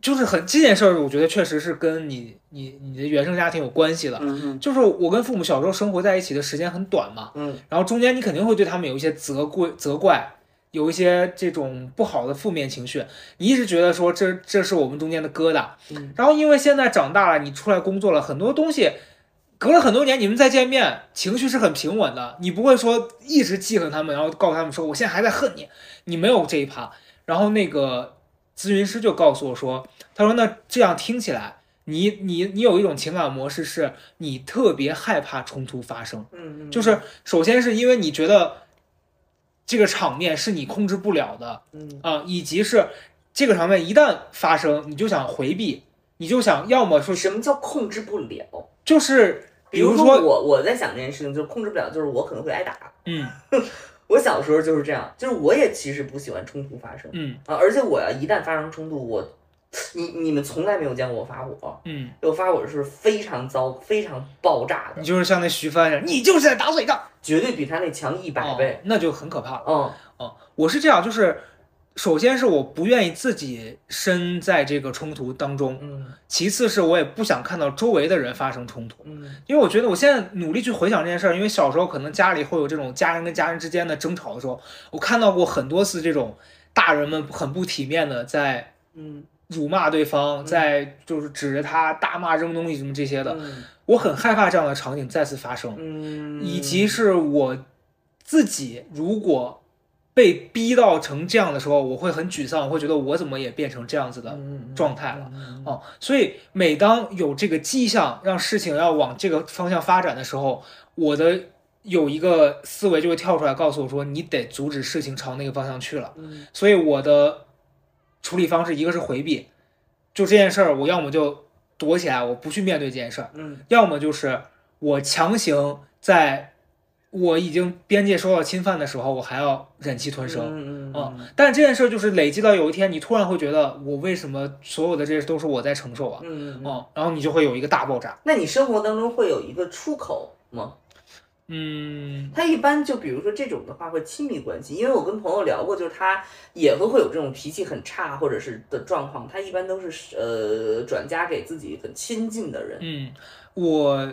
[SPEAKER 2] 就是很这件事儿，我觉得确实是跟你你你的原生家庭有关系的。
[SPEAKER 3] 嗯嗯
[SPEAKER 2] 就是我跟父母小时候生活在一起的时间很短嘛，
[SPEAKER 3] 嗯
[SPEAKER 2] 然后中间你肯定会对他们有一些责怪、责怪，有一些这种不好的负面情绪，你一直觉得说这这是我们中间的疙瘩。
[SPEAKER 3] 嗯
[SPEAKER 2] 然后因为现在长大了，你出来工作了，很多东西隔了很多年，你们再见面，情绪是很平稳的，你不会说一直记恨他们，然后告诉他们说我现在还在恨你，你没有这一趴。然后那个咨询师就告诉我说，他说那这样听起来。你你你有一种情感模式，是你特别害怕冲突发生，
[SPEAKER 3] 嗯嗯，
[SPEAKER 2] 就是首先是因为你觉得这个场面是你控制不了的
[SPEAKER 3] 嗯
[SPEAKER 2] 啊、以及是这个场面一旦发生，你就想回避，你就想要么说
[SPEAKER 3] 什么叫控制不了？
[SPEAKER 2] 就是比
[SPEAKER 3] 比如说
[SPEAKER 2] 如说
[SPEAKER 3] 我我在想这件事情，就是控制不了，就是我可能会挨打。
[SPEAKER 2] 嗯 [laughs]
[SPEAKER 3] 我小时候就是这样，就是我也其实不喜欢冲突发生
[SPEAKER 2] 嗯
[SPEAKER 3] 啊，而且我要一旦发生冲突，我你你们从来没有见过我发火，
[SPEAKER 2] 嗯，
[SPEAKER 3] 我发火是非常糟、非常爆炸的
[SPEAKER 2] 你，就是像那徐帆一样，你就是在打嘴仗，
[SPEAKER 3] 绝对比他那强一百倍
[SPEAKER 2] 哦。那就很可怕了。
[SPEAKER 3] 嗯
[SPEAKER 2] 哦，我是这样，就是首先是我不愿意自己身在这个冲突当中，
[SPEAKER 3] 嗯。
[SPEAKER 2] 其次是我也不想看到周围的人发生冲突，
[SPEAKER 3] 嗯。
[SPEAKER 2] 因为我觉得我现在努力去回想这件事儿，因为小时候可能家里会有这种家人跟家人之间的争吵的时候，我看到过很多次这种大人们很不体面的在
[SPEAKER 3] 嗯。
[SPEAKER 2] 辱骂对方，在就是指着他大骂扔东西什么这些的，
[SPEAKER 3] 嗯。
[SPEAKER 2] 我很害怕这样的场景再次发生。
[SPEAKER 3] 嗯，
[SPEAKER 2] 以及是我自己如果被逼到成这样的时候，我会很沮丧，我会觉得我怎么也变成这样子的
[SPEAKER 3] 嗯
[SPEAKER 2] 状态了。
[SPEAKER 3] 嗯
[SPEAKER 2] 哦，所以每当有这个迹象让事情要往这个方向发展的时候，我的有一个思维就会跳出来告诉我说，你得阻止事情朝那个方向去了。
[SPEAKER 3] 嗯
[SPEAKER 2] 所以我的处理方式一个是回避，就这件事儿，我要么就躲起来，我不去面对这件事儿。
[SPEAKER 3] 嗯
[SPEAKER 2] 要么就是我强行在我已经边界受到侵犯的时候，我还要忍气吞声。
[SPEAKER 3] 嗯
[SPEAKER 2] 啊、但这件事儿就是累积到有一天，你突然会觉得，我为什么所有的这些都是我在承受啊？
[SPEAKER 3] 嗯
[SPEAKER 2] 哦、然后你就会有一个大爆炸。
[SPEAKER 3] 那你生活当中会有一个出口吗？
[SPEAKER 2] 嗯，
[SPEAKER 3] 他一般就比如说这种的话会亲密关系，因为我跟朋友聊过，就是他也会会有这种脾气很差或者是的状况，他一般都是呃转嫁给自己很亲近的人，
[SPEAKER 2] 嗯，我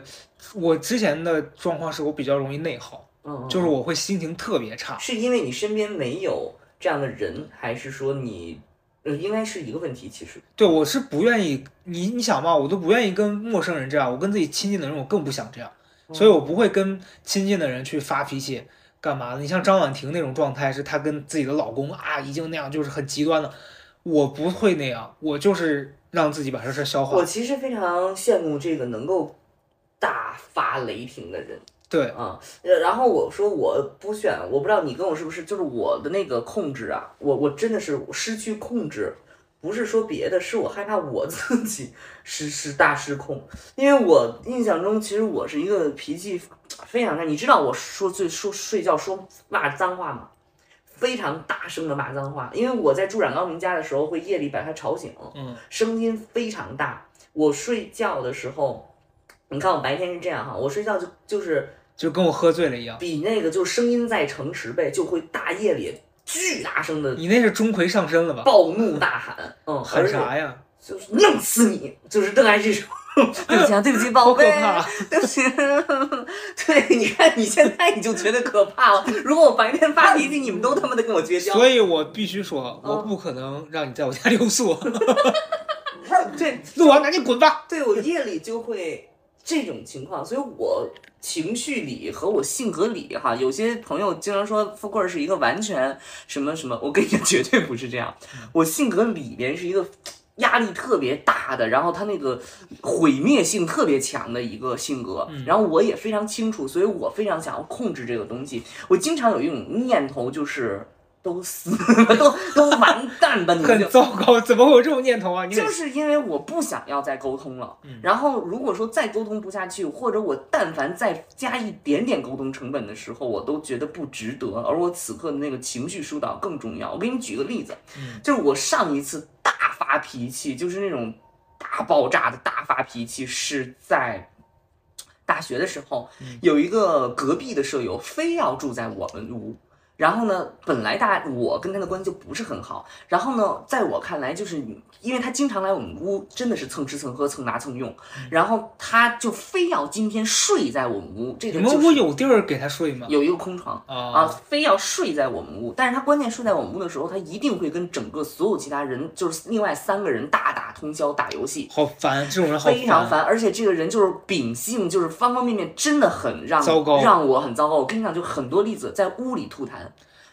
[SPEAKER 2] 我之前的状况是我比较容易内耗，
[SPEAKER 3] 嗯，
[SPEAKER 2] 就是我会心情特别差。
[SPEAKER 3] 是因为你身边没有这样的人，还是说你呃应该是一个问题？其实，
[SPEAKER 2] 对，我是不愿意你你想嘛，我都不愿意跟陌生人这样，我跟自己亲近的人，我更不想这样，所以我不会跟亲近的人去发脾气，干嘛的？你像张婉婷那种状态，是她跟自己的老公啊，已经那样就是很极端了，我不会那样，我就是让自己把这事儿消化。
[SPEAKER 3] 我其实非常羡慕这个能够大发雷霆的人。
[SPEAKER 2] 对，
[SPEAKER 3] 啊，呃然后我说我不选，我不知道你跟我是不是，就是我的那个控制啊，我我真的是失去控制，不是说别的，是我害怕我自己失失大失控，因为我印象中其实我是一个脾气非常差，你知道我说最说睡觉说骂脏话吗？非常大声的骂脏话，因为我在住冉高明家的时候会夜里把他吵醒，
[SPEAKER 2] 嗯，
[SPEAKER 3] 声音非常大。我睡觉的时候，你看我白天是这样哈，我睡觉就就是
[SPEAKER 2] 就跟我喝醉了一样。
[SPEAKER 3] 比那个就声音再乘十倍，就会大夜里巨大声的
[SPEAKER 2] 你那是钟馗上身了吧？
[SPEAKER 3] 暴怒大喊，嗯，
[SPEAKER 2] 喊啥呀？
[SPEAKER 3] 就是弄死你，就是邓艾这种。[laughs] 对不起啊，对不起，宝贝，[laughs] 对不起。[laughs] 对，你看你现在你就觉得可怕了。如果我白天发脾气，你们都他妈的跟我绝交。
[SPEAKER 2] 所以我必须说，我不可能让你在我家留宿。
[SPEAKER 3] 对，
[SPEAKER 2] 录完赶紧滚吧！
[SPEAKER 3] 对我夜里就会这种情况，所以我情绪里和我性格里哈，有些朋友经常说富贵儿是一个完全什么什么，我跟你讲绝对不是这样，我性格里边是一个。压力特别大的，然后他那个毁灭性特别强的一个性格，然后我也非常清楚，所以我非常想要控制这个东西。我经常有一种念头，就是都死了，[laughs] 都都完蛋吧，你们
[SPEAKER 2] 很糟糕，[laughs] 怎么会有这种念头啊？你
[SPEAKER 3] 就是因为我不想要再沟通了，然后如果说再沟通不下去，或者我但凡再加一点点沟通成本的时候，我都觉得不值得，而我此刻的那个情绪疏导更重要。我给你举个例子，就是我上一次大发脾气，就是那种大爆炸的大发脾气，是在。大学的时候，有一个隔壁的舍友非要住在我们屋，然后呢，本来大我跟他的关系就不是很好，然后呢，在我看来，就是因为他经常来我们屋，真的是蹭吃蹭喝蹭拿蹭用，然后他就非要今天睡在我们屋，这
[SPEAKER 2] 你们
[SPEAKER 3] 个就是
[SPEAKER 2] 屋有地儿给他睡吗？
[SPEAKER 3] 有一个空床。啊，
[SPEAKER 2] 啊，
[SPEAKER 3] 非要睡在我们屋，但是他关键睡在我们屋的时候，他一定会跟整个所有其他人，就是另外三个人大打通宵打游戏，
[SPEAKER 2] 好烦，这种人好
[SPEAKER 3] 非常烦，而且这个人就是秉性，就是方方面面真的很让
[SPEAKER 2] 糟糕
[SPEAKER 3] 让我很糟糕。我跟你讲，就很多例子，在屋里吐痰，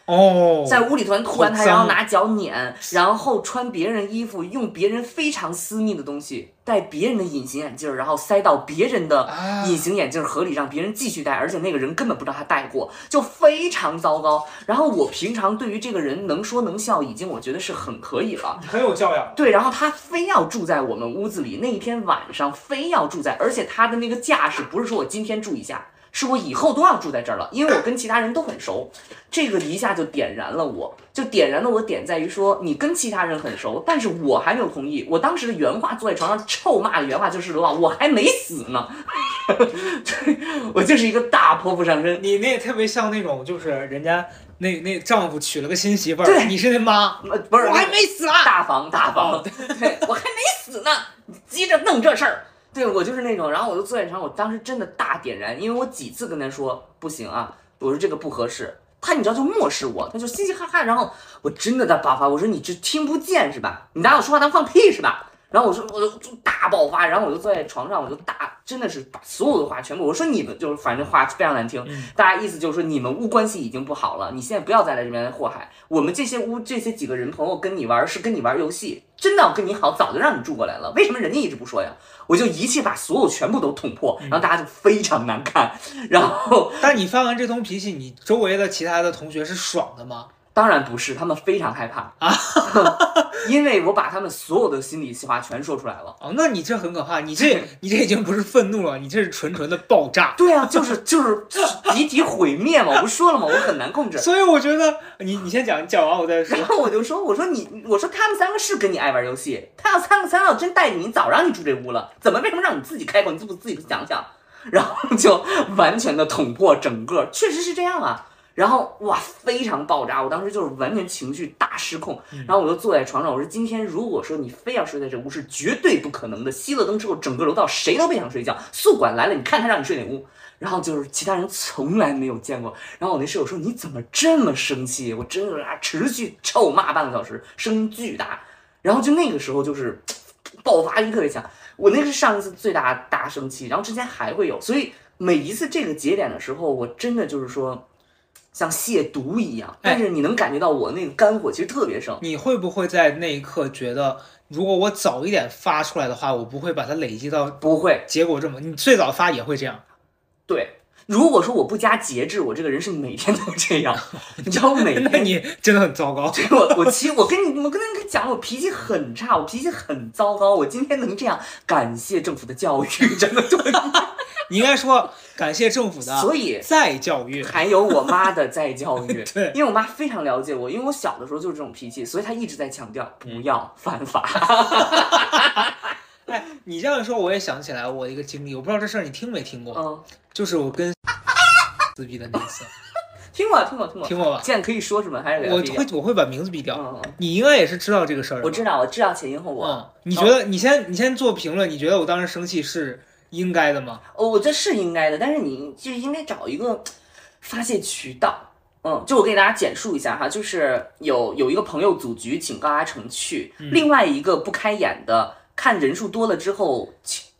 [SPEAKER 2] 哦，
[SPEAKER 3] 在屋里突然吐完
[SPEAKER 2] 好
[SPEAKER 3] 痰，然后拿脚撵，然后穿别人衣服，用别人非常私密的东西，戴别人的隐形眼镜儿，然后塞到别人的
[SPEAKER 2] 啊
[SPEAKER 3] 隐形眼镜盒里，让别人继续戴，而且那个人根本不知道他戴过，就非常糟糕。然后我平常对于这个人能说能笑，已经我觉得是很可以了。
[SPEAKER 2] 很有教养。
[SPEAKER 3] 对，然后他非要住在我们屋子里，那一天晚上非要住在，而且他的那个架势不是说我今天住一下，是我以后都要住在这儿了，因为我跟其他人都很熟。这个一下就点燃了我，就点燃了我点在于说，你跟其他人很熟，但是我还没有同意。我当时的原话坐在床上臭骂的原话就是说，我还没死呢，[laughs] 对我就是一个大泼妇上身。
[SPEAKER 2] 你那特别像那种，就是人家那那丈夫娶了个新媳妇儿，
[SPEAKER 3] 对
[SPEAKER 2] 你是那妈，
[SPEAKER 3] 呃不是，
[SPEAKER 2] 我还没死啊，
[SPEAKER 3] 大房大房，对我还没死呢，你急着弄这事儿。对我就是那种，然后我就坐在床上，我当时真的大点燃，因为我几次跟他说不行啊，我说这个不合适，他你知道就漠视我，他就嘻嘻哈哈，然后我真的在爆发，我说你这听不见是吧？你拿我说话当放屁是吧？然后我说我就就大爆发，然后我就坐在床上，我就大真的是把所有的话全部我说你们就是反正话非常难听，大家意思就是说你们屋关系已经不好了，你现在不要再来这边祸害我们这些屋这些几个人朋友跟你玩是跟你玩游戏，真的要跟你好早就让你住过来了，为什么人家一直不说呀？我就一气把所有全部都捅破，然后大家就非常难看，然后
[SPEAKER 2] 但你发完这通脾气，你周围的其他的同学是爽的吗？
[SPEAKER 3] 当然不是，他们非常害怕啊，[laughs] 因为我把他们所有的心里话全说出来了。
[SPEAKER 2] 哦，那你这很可怕，你这 [laughs] 你这已经不是愤怒了，你这是纯纯的爆炸。
[SPEAKER 3] 对啊，就是就是集体毁灭嘛，我不说了吗？我很难控制。[laughs]
[SPEAKER 2] 所以我觉得你你先讲，你讲完我再说。
[SPEAKER 3] 然后我就说，我说你，我说他们三个是跟你爱玩游戏，他要三个三个真带着你，早让你住这屋了，怎么为什么让你自己开口？你自不自己不想想？然后就完全的捅破整个，确实是这样啊。然后哇，非常爆炸！我当时就是完全情绪大失控，然后我就坐在床上，我说今天如果说你非要睡在这屋，是绝对不可能的。熄了灯之后，整个楼道谁都别想睡觉。宿管来了，你看他让你睡哪屋。然后就是其他人从来没有见过。然后我那室友说你怎么这么生气？我真的啊，持续臭骂半个小时，声音巨大。然后就那个时候就是 [tsk] 爆发力特别强。我那是上一次最大大生气，然后之前还会有，所以每一次这个节点的时候，我真的就是说。像亵渎一样，但是你能感觉到我那个肝火其实特别盛。
[SPEAKER 2] 你会不会在那一刻觉得，如果我早一点发出来的话，我不会把它累积到
[SPEAKER 3] 不会
[SPEAKER 2] 结果这么？你最早发也会这样？
[SPEAKER 3] 对，如果说我不加节制，我这个人是每天都这样。[laughs] 你知道我每天，
[SPEAKER 2] 那你真的很糟糕。
[SPEAKER 3] 对我我其实我跟你我跟你讲，我脾气很差，我脾气很糟糕。我今天能这样，感谢政府的教育，真的就。[laughs]
[SPEAKER 2] 你 [laughs] 应该说感谢政府的，
[SPEAKER 3] 所以
[SPEAKER 2] 再教育，
[SPEAKER 3] 还有我妈的再教育。[laughs]
[SPEAKER 2] 对，
[SPEAKER 3] 因为我妈非常了解我，因为我小的时候就是这种脾气，所以她一直在强调不要犯法。[laughs]
[SPEAKER 2] 哎，你这样说我也想起来我一个经历，我不知道这事儿你听没听过？
[SPEAKER 3] 嗯，
[SPEAKER 2] 就是我跟自闭的那次。
[SPEAKER 3] 听过，听过，听过，
[SPEAKER 2] 听过吧？
[SPEAKER 3] 现在可以说什么？还是
[SPEAKER 2] 我会我会把名字毙掉。
[SPEAKER 3] 嗯嗯。
[SPEAKER 2] 你应该也是知道这个事儿。
[SPEAKER 3] 我知道，我知道前因后果。
[SPEAKER 2] 嗯，你觉得你先你先做评论，你觉得我当时生气是？应该的吗？
[SPEAKER 3] 哦，我这是应该的，但是你就应该找一个发泄渠道。嗯，就我给大家简述一下哈，就是有有一个朋友组局请高阿成去，另外一个不开眼的看人数多了之后，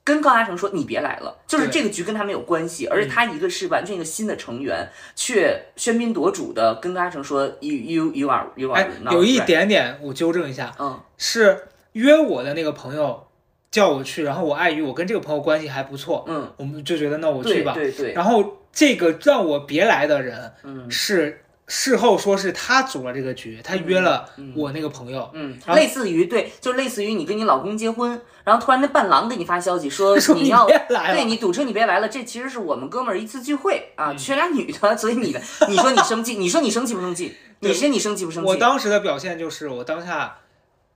[SPEAKER 3] 跟高阿成说你别来了，就是这个局跟他没有关系，而且他一个是完全一个新的成员，却喧宾夺主的跟高阿成说 you you you are you are。
[SPEAKER 2] 哎，有一点点我纠正一下，
[SPEAKER 3] 嗯，
[SPEAKER 2] 是约我的那个朋友。叫我去，然后我碍于我跟这个朋友关系还不错，
[SPEAKER 3] 嗯，
[SPEAKER 2] 我们就觉得那我去吧，
[SPEAKER 3] 对对。
[SPEAKER 2] 然后这个让我别来的人，
[SPEAKER 3] 嗯，
[SPEAKER 2] 是事后说是他组了这个局，他约了我那个朋友，
[SPEAKER 3] 嗯，类似于对，就类似于你跟你老公结婚，然后突然那伴郎给你发消息说 [laughs] 你要对你堵车你别来了，这其实是我们哥们儿一次聚会啊，[laughs] 缺俩女的，所以你的你说你生气，你说你生气不生气？你说你生气不生气？
[SPEAKER 2] 我当时的表现就是我当下。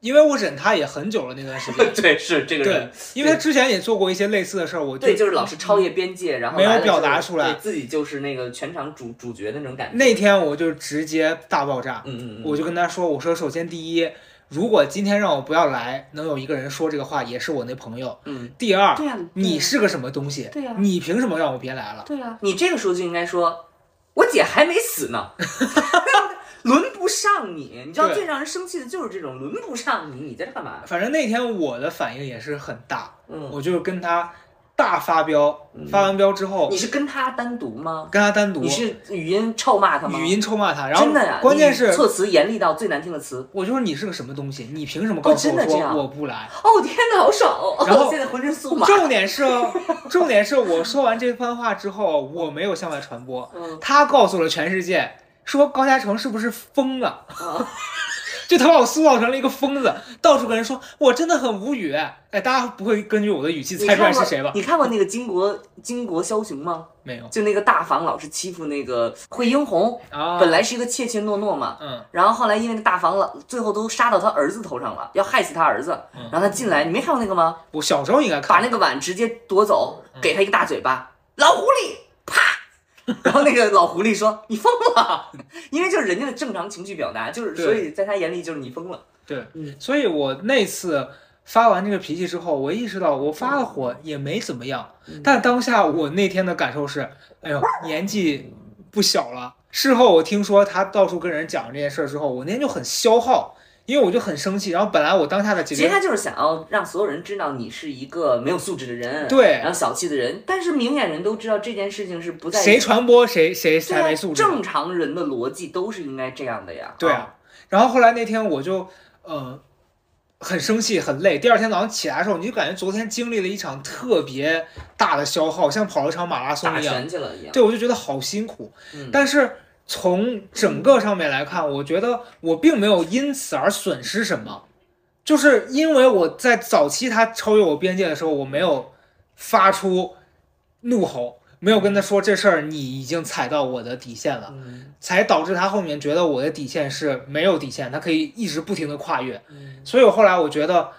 [SPEAKER 2] 因为我忍他也很久了那段时间，[laughs]
[SPEAKER 3] 对，是这个人，
[SPEAKER 2] 因为他之前也做过一些类似的事儿，我
[SPEAKER 3] 对，就是老是超越边界，然后
[SPEAKER 2] 没有表达出来，
[SPEAKER 3] 自己就是那个全场主主角的那种感觉。
[SPEAKER 2] 那天我就直接大爆炸，
[SPEAKER 3] 嗯嗯嗯，
[SPEAKER 2] 我就跟他说，我说首先第一，如果今天让我不要来，能有一个人说这个话，也是我那朋友，
[SPEAKER 3] 嗯，
[SPEAKER 2] 第二，
[SPEAKER 3] 对呀，
[SPEAKER 2] 你是个什么东西？
[SPEAKER 3] 对呀，
[SPEAKER 2] 你凭什么让我别来了？
[SPEAKER 3] 对呀，你这个时候就应该说，我姐还没死呢。[laughs] 轮不上你，你知道最让人生气的就是这种轮不上你，你在这干嘛？
[SPEAKER 2] 反正那天我的反应也是很大，
[SPEAKER 3] 嗯，
[SPEAKER 2] 我就跟他大发飙，发完飙之后，
[SPEAKER 3] 你是跟他单独吗？
[SPEAKER 2] 跟他单独，
[SPEAKER 3] 你是语音臭骂他吗？
[SPEAKER 2] 语音臭骂他，然后
[SPEAKER 3] 真的呀，
[SPEAKER 2] 关键是
[SPEAKER 3] 措辞严厉到最难听的词。
[SPEAKER 2] 我就说你是个什么东西，你凭什么告诉我说我不来？
[SPEAKER 3] 哦天哪，好爽哦！
[SPEAKER 2] 然后
[SPEAKER 3] 现在浑身酥麻。
[SPEAKER 2] 重点是，重点是我说完这番话之后，我没有向外传播，他告诉了全世界。说高嘉诚是不是疯了？[laughs] 就他把我塑造成了一个疯子，到处跟人说我真的很无语。哎，大家不会根据我的语气猜出来是谁吧？
[SPEAKER 3] 你看过那个巾帼巾帼枭雄吗？
[SPEAKER 2] 没有
[SPEAKER 3] 就那个大房老是欺负那个惠英红，
[SPEAKER 2] 啊，
[SPEAKER 3] 本来是一个怯怯懦懦嘛，
[SPEAKER 2] 嗯
[SPEAKER 3] 然后后来因为那大房老最后都杀到他儿子头上了，要害死他儿子，
[SPEAKER 2] 嗯
[SPEAKER 3] 然后他进来，你没看过那个吗？
[SPEAKER 2] 我小时候应该看把
[SPEAKER 3] 那个碗直接夺走，
[SPEAKER 2] 嗯
[SPEAKER 3] 给他一个大嘴巴，老狐狸，啪！然后那个老狐狸说：“你疯了！” [laughs] 因为就是人家的正常情绪表达，就是所以在他眼里就是你疯了。
[SPEAKER 2] 对
[SPEAKER 3] 嗯，
[SPEAKER 2] 所以我那次发完这个脾气之后，我意识到我发了火也没怎么样，
[SPEAKER 3] 嗯
[SPEAKER 2] 但当下我那天的感受是，哎呦，年纪不小了。事后我听说他到处跟人讲这件事儿之后，我那天就很消耗，因为我就很生气。然后本来我当下的解决，
[SPEAKER 3] 其实他就是想要让所有人知道你是一个没有素质的人，
[SPEAKER 2] 对
[SPEAKER 3] 然后小气的人。但是明眼人都知道这件事情是不在
[SPEAKER 2] 谁传播谁谁才没素质。
[SPEAKER 3] 正常人的逻辑都是应该这样的呀。
[SPEAKER 2] 对啊，然后后来那天我就呃很生气很累，第二天早上起来的时候，你就感觉昨天经历了一场特别大的消耗，像跑了场马拉松一样。
[SPEAKER 3] 拳去了一样。
[SPEAKER 2] 对，我就觉得好辛苦。
[SPEAKER 3] 嗯
[SPEAKER 2] 但是从整个上面来看，我觉得我并没有因此而损失什么，就是因为我在早期他超越我边界的时候，我没有发出怒吼，没有跟他说这事儿你已经踩到我的底线了，
[SPEAKER 3] 嗯
[SPEAKER 2] 才导致他后面觉得我的底线是没有底线，他可以一直不停的跨越。
[SPEAKER 3] 嗯
[SPEAKER 2] 所以我后来我觉得，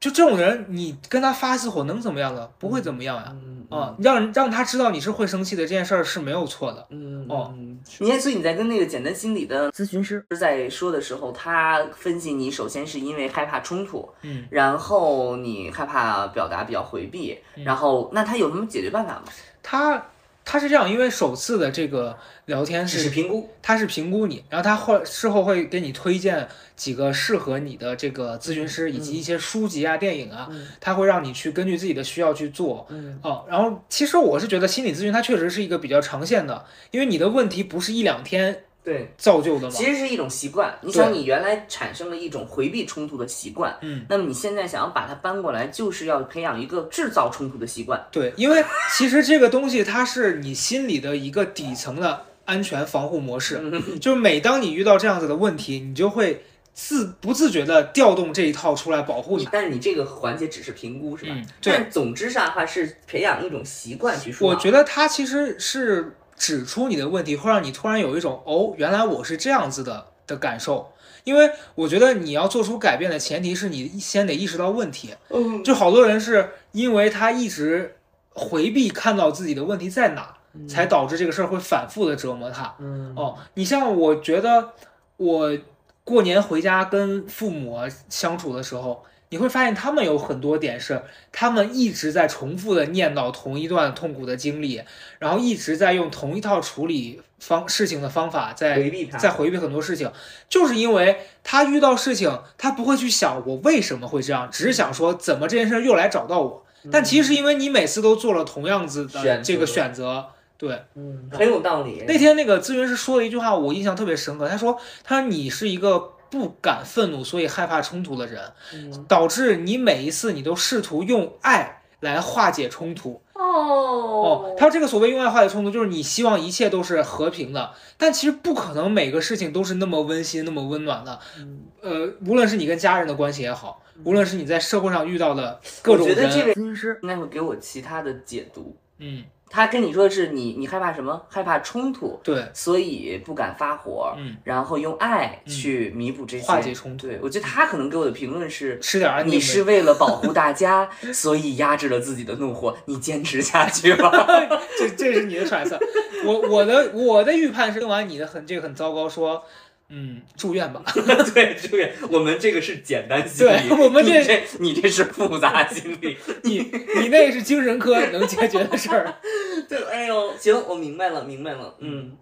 [SPEAKER 2] 就这种人，你跟他发一次火能怎么样呢？不会怎么样呀。
[SPEAKER 3] 嗯
[SPEAKER 2] 啊，让让他知道你是会生气的，这件事儿是没有错的。
[SPEAKER 3] 嗯
[SPEAKER 2] 哦，
[SPEAKER 3] 你看，所以你在跟那个简单心理的咨询师在说的时候，他分析你首先是因为害怕冲突，
[SPEAKER 2] 嗯，
[SPEAKER 3] 然后你害怕表达比较回避，
[SPEAKER 2] 嗯
[SPEAKER 3] 然后那他有什么解决办法吗？
[SPEAKER 2] 他他是这样，因为首次的这个聊天
[SPEAKER 3] 是
[SPEAKER 2] 是
[SPEAKER 3] 评估，
[SPEAKER 2] 他是评估你，然后他后事后会给你推荐几个适合你的这个咨询师，以及一些书籍啊、电影啊，
[SPEAKER 3] 嗯。
[SPEAKER 2] 他会让你去根据自己的需要去做。
[SPEAKER 3] 嗯。
[SPEAKER 2] 哦，然后其实我是觉得心理咨询它确实是一个比较长线的，因为你的问题不是一两天
[SPEAKER 3] 对，
[SPEAKER 2] 造就的嘛。
[SPEAKER 3] 其实是一种习惯。你想，你原来产生了一种回避冲突的习惯，
[SPEAKER 2] 嗯，
[SPEAKER 3] 那么你现在想要把它搬过来，就是要培养一个制造冲突的习惯。
[SPEAKER 2] 对，因为其实这个东西它是你心里的一个底层的安全防护模式，
[SPEAKER 3] 嗯 [laughs]
[SPEAKER 2] 就是每当你遇到这样子的问题，你就会自不自觉的调动这一套出来保护你。
[SPEAKER 3] 但是你这个环节只是评估，是吧？
[SPEAKER 2] 嗯对
[SPEAKER 3] 但总之上的话是培养一种习惯去说。
[SPEAKER 2] 我觉得它其实是指出你的问题，会让你突然有一种哦，原来我是这样子的的感受。因为我觉得你要做出改变的前提是你先得意识到问题。
[SPEAKER 3] 嗯，
[SPEAKER 2] 就好多人是因为他一直回避看到自己的问题在哪，才导致这个事儿会反复的折磨他。
[SPEAKER 3] 嗯
[SPEAKER 2] 哦，你像我觉得我过年回家跟父母相处的时候，你会发现他们有很多点是他们一直在重复的念叨同一段痛苦的经历，然后一直在用同一套处理方事情的方法在
[SPEAKER 3] 回避他
[SPEAKER 2] 在回避很多事情，就是因为他遇到事情，他不会去想我为什么会这样，只是想说怎么这件事又来找到我。但其实是因为你每次都做了同样子的这个选择，对。
[SPEAKER 3] 嗯，很有道理。
[SPEAKER 2] 那天那个咨询师说了一句话，我印象特别深刻。他说：“他说你是一个不敢愤怒，所以害怕冲突的人，
[SPEAKER 3] 嗯
[SPEAKER 2] 导致你每一次你都试图用爱来化解冲突。
[SPEAKER 3] 哦
[SPEAKER 2] 哦，他这个所谓用爱化解冲突，就是你希望一切都是和平的，但其实不可能每个事情都是那么温馨、那么温暖的。
[SPEAKER 3] 嗯
[SPEAKER 2] 呃，无论是你跟家人的关系也好，无论是你在社会上遇到的各种人，
[SPEAKER 3] 我觉得这位咨询师应该会给我其他的解读。
[SPEAKER 2] 嗯，
[SPEAKER 3] 他跟你说的是你，你害怕什么？害怕冲突，
[SPEAKER 2] 对，
[SPEAKER 3] 所以不敢发火，
[SPEAKER 2] 嗯，
[SPEAKER 3] 然后用爱去弥补这些
[SPEAKER 2] 化解冲突。
[SPEAKER 3] 对，我觉得他可能给我的评论是。
[SPEAKER 2] 吃点安定
[SPEAKER 3] 你是为了保护大家，[laughs] 所以压制了自己的怒火，你坚持下去吧。[laughs]
[SPEAKER 2] 这这是你的揣测，我我的我的预判是听完你的很这个很糟糕，说嗯。住院吧，[laughs]
[SPEAKER 3] 对，住院。我们这个是简单心理，
[SPEAKER 2] 对我们这
[SPEAKER 3] 你 [laughs] 这你这是复杂心理。
[SPEAKER 2] 你你那是精神科能解决的事儿，[laughs]
[SPEAKER 3] 对，哎呦，行，我明白了，明白了，嗯。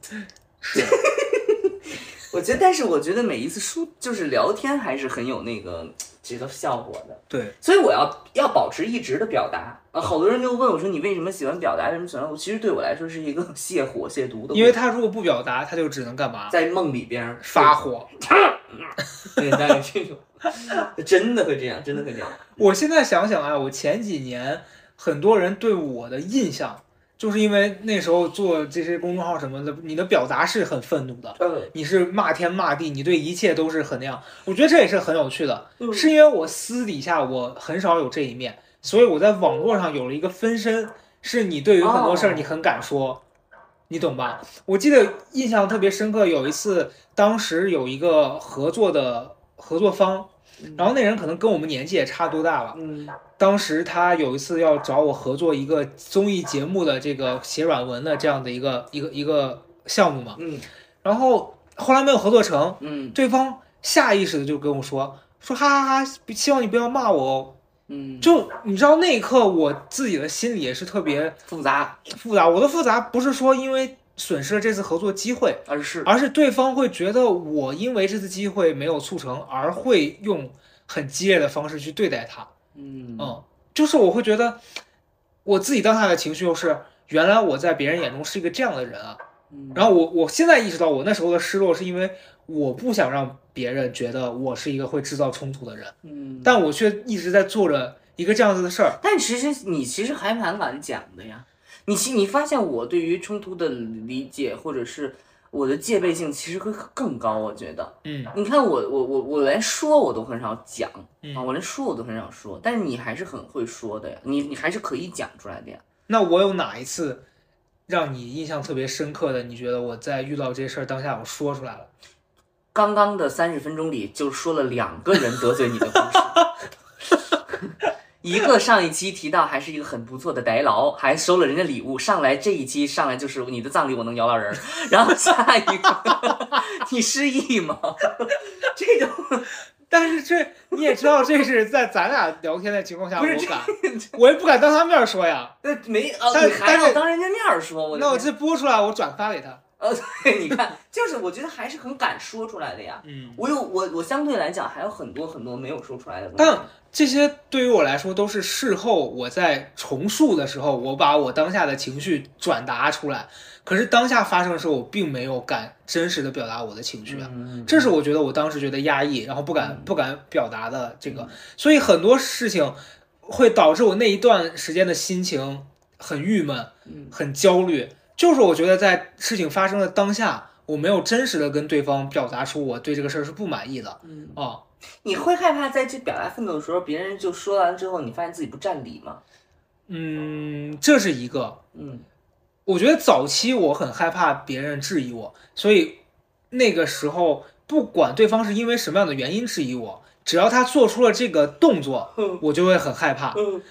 [SPEAKER 2] 是
[SPEAKER 3] 我觉得，但是我觉得每一次书就是聊天还是很有那个这个效果的，
[SPEAKER 2] 对，
[SPEAKER 3] 所以我要要保持一直的表达啊。好多人就问我说你为什么喜欢表达，为什么喜欢我？其实对我来说是一个泄火泄毒的，
[SPEAKER 2] 因为他如果不表达，他就只能干嘛？
[SPEAKER 3] 在梦里边
[SPEAKER 2] 发火。[laughs]
[SPEAKER 3] 对，大概这种，真的会这样，真的会这样。
[SPEAKER 2] 我现在想想啊，我前几年很多人对我的印象就是因为那时候做这些公众号什么的，你的表达是很愤怒的，
[SPEAKER 3] 嗯
[SPEAKER 2] 你是骂天骂地，你对一切都是很那样。我觉得这也是很有趣的，
[SPEAKER 3] 嗯
[SPEAKER 2] 是因为我私底下我很少有这一面，所以我在网络上有了一个分身，是你对于很多事儿
[SPEAKER 3] 哦
[SPEAKER 2] 你很敢说，你懂吧？我记得印象特别深刻，有一次当时有一个合作的合作方，然后那人可能跟我们年纪也差多大了。
[SPEAKER 3] 嗯。
[SPEAKER 2] 当时他有一次要找我合作一个综艺节目的这个写软文的这样的一个一个一个项目嘛，
[SPEAKER 3] 嗯。
[SPEAKER 2] 然后后来没有合作成，
[SPEAKER 3] 嗯。
[SPEAKER 2] 对方下意识的就跟我说说哈哈哈，希望你不要骂我哦。
[SPEAKER 3] 嗯，
[SPEAKER 2] 就你知道那一刻我自己的心里也是特别
[SPEAKER 3] 复杂，
[SPEAKER 2] 复杂，我的复杂不是说因为损失了这次合作机会，
[SPEAKER 3] 而是
[SPEAKER 2] 而是对方会觉得我因为这次机会没有促成，而会用很激烈的方式去对待他。
[SPEAKER 3] 嗯
[SPEAKER 2] 嗯，就是我会觉得我自己当下的情绪就是，原来我在别人眼中是一个这样的人啊。
[SPEAKER 3] 嗯
[SPEAKER 2] 然后我我现在意识到，我那时候的失落是因为我不想让别人觉得我是一个会制造冲突的人，
[SPEAKER 3] 嗯，
[SPEAKER 2] 但我却一直在做着一个这样子的事儿。
[SPEAKER 3] 但其实你其实还蛮敢讲的呀。你其你发现我对于冲突的理解，或者是我的戒备性，其实会更高。我觉得，
[SPEAKER 2] 嗯
[SPEAKER 3] 你看我我我我连说我都很少讲
[SPEAKER 2] 嗯
[SPEAKER 3] 啊，我连说我都很少说，但是你还是很会说的呀，你你还是可以讲出来的呀。
[SPEAKER 2] 那我有哪一次让你印象特别深刻的？你觉得我在遇到这事儿当下我说出来了？
[SPEAKER 3] 刚刚的三十分钟里，就说了两个人得罪你的故事。[laughs] 一个上一期提到还是一个很不错的白劳，还收了人家礼物，上来这一期上来就是你的葬礼我能摇到人儿，然后下一个 [laughs] 你失忆吗？[laughs] 这种
[SPEAKER 2] 但是这你也知道，这是在咱俩聊天的情况下，
[SPEAKER 3] 不是这
[SPEAKER 2] 我敢，我也不敢当他面说呀。
[SPEAKER 3] 那没啊，
[SPEAKER 2] 但
[SPEAKER 3] 你还要当人家面说，我
[SPEAKER 2] 那我这播出来，我转发给他。
[SPEAKER 3] 呃，对，你看，就是我觉得还是很敢说出来的呀。
[SPEAKER 2] 嗯，
[SPEAKER 3] 我有我我相对来讲还有很多很多没有说出来的东西。
[SPEAKER 2] 但这些对于我来说都是事后我在重述的时候，我把我当下的情绪转达出来。可是当下发生的时候，我并没有敢真实的表达我的情绪啊。
[SPEAKER 3] 嗯，
[SPEAKER 2] 这是我觉得我当时觉得压抑，然后不敢不敢表达的这个，所以很多事情会导致我那一段时间的心情很郁闷
[SPEAKER 3] 嗯，
[SPEAKER 2] 很焦虑。就是我觉得在事情发生的当下，我没有真实的跟对方表达出我对这个事儿是不满意的
[SPEAKER 3] 嗯
[SPEAKER 2] 啊。
[SPEAKER 3] 你会害怕在去表达愤怒的时候，别人就说完之后，你发现自己不占理吗？
[SPEAKER 2] 嗯，这是一个。
[SPEAKER 3] 嗯
[SPEAKER 2] 我觉得早期我很害怕别人质疑我，所以那个时候不管对方是因为什么样的原因质疑我，只要他做出了这个动作，
[SPEAKER 3] 嗯
[SPEAKER 2] 我就会很害怕。
[SPEAKER 3] 嗯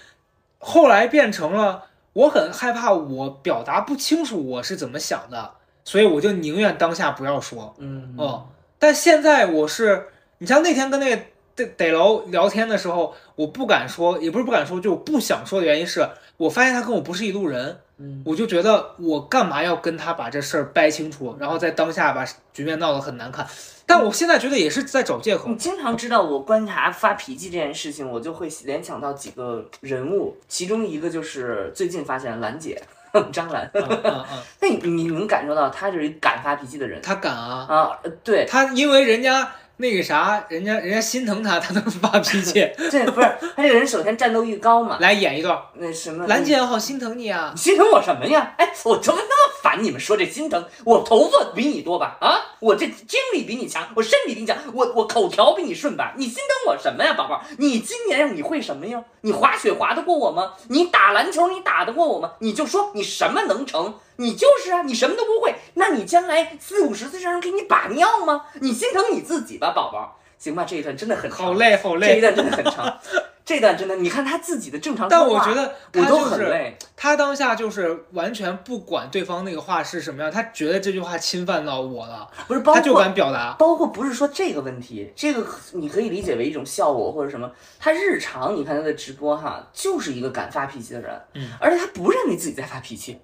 [SPEAKER 2] 后来变成了我很害怕我表达不清楚我是怎么想的，所以我就宁愿当下不要说。
[SPEAKER 3] 嗯
[SPEAKER 2] 哦，但现在我是，你像那天跟那个得得楼聊天的时候，我不敢说，也不是不敢说，就我不想说的原因是我发现他跟我不是一路人，
[SPEAKER 3] 嗯
[SPEAKER 2] 我就觉得我干嘛要跟他把这事儿掰清楚，然后在当下把局面闹得很难看。但我现在觉得也是在找借口
[SPEAKER 3] 你。经常知道我观察发脾气这件事情，我就会联想到几个人物，其中一个就是最近发现兰姐 [laughs] 张兰。
[SPEAKER 2] 嗯嗯嗯，[laughs]
[SPEAKER 3] 那你你能感受到她就是一敢发脾气的人
[SPEAKER 2] 他敢啊，
[SPEAKER 3] 啊？呃对
[SPEAKER 2] 他因为人家那个啥，人家人家心疼他，他能发脾气。[laughs]
[SPEAKER 3] 对，不是他这个人首先战斗欲高嘛，
[SPEAKER 2] 来演一段，
[SPEAKER 3] 那什么
[SPEAKER 2] 兰姐，我好心疼你啊
[SPEAKER 3] 你！心疼我什么呀？哎，我怎么那么烦你们说这心疼？我头发比你多吧？啊，我这精力比你强，我身体比你强，我我口条比你顺吧？你心疼我什么呀，宝宝？你今年你会什么呀？你滑雪滑得过我吗？你打篮球你打得过我吗？你就说你什么能成？你就是啊，你什么都不会，那你将来四五十岁让人给你把尿吗？你心疼你自己吧，宝宝。行吧，这一段真的很长
[SPEAKER 2] 好累好累。
[SPEAKER 3] 这一段真的很长，这段真的，你看他自己的正常说话，
[SPEAKER 2] 但我觉得
[SPEAKER 3] 我都
[SPEAKER 2] 他就是
[SPEAKER 3] 很累。
[SPEAKER 2] 他当下就是完全不管对方那个话是什么样，他觉得这句话侵犯到我了，
[SPEAKER 3] 不是，包
[SPEAKER 2] 他就敢表达。
[SPEAKER 3] 包括不是说这个问题，这个你可以理解为一种效果或者什么。他日常你看他的直播哈，就是一个敢发脾气的人，
[SPEAKER 2] 嗯，
[SPEAKER 3] 而且他不认为自己在发脾气。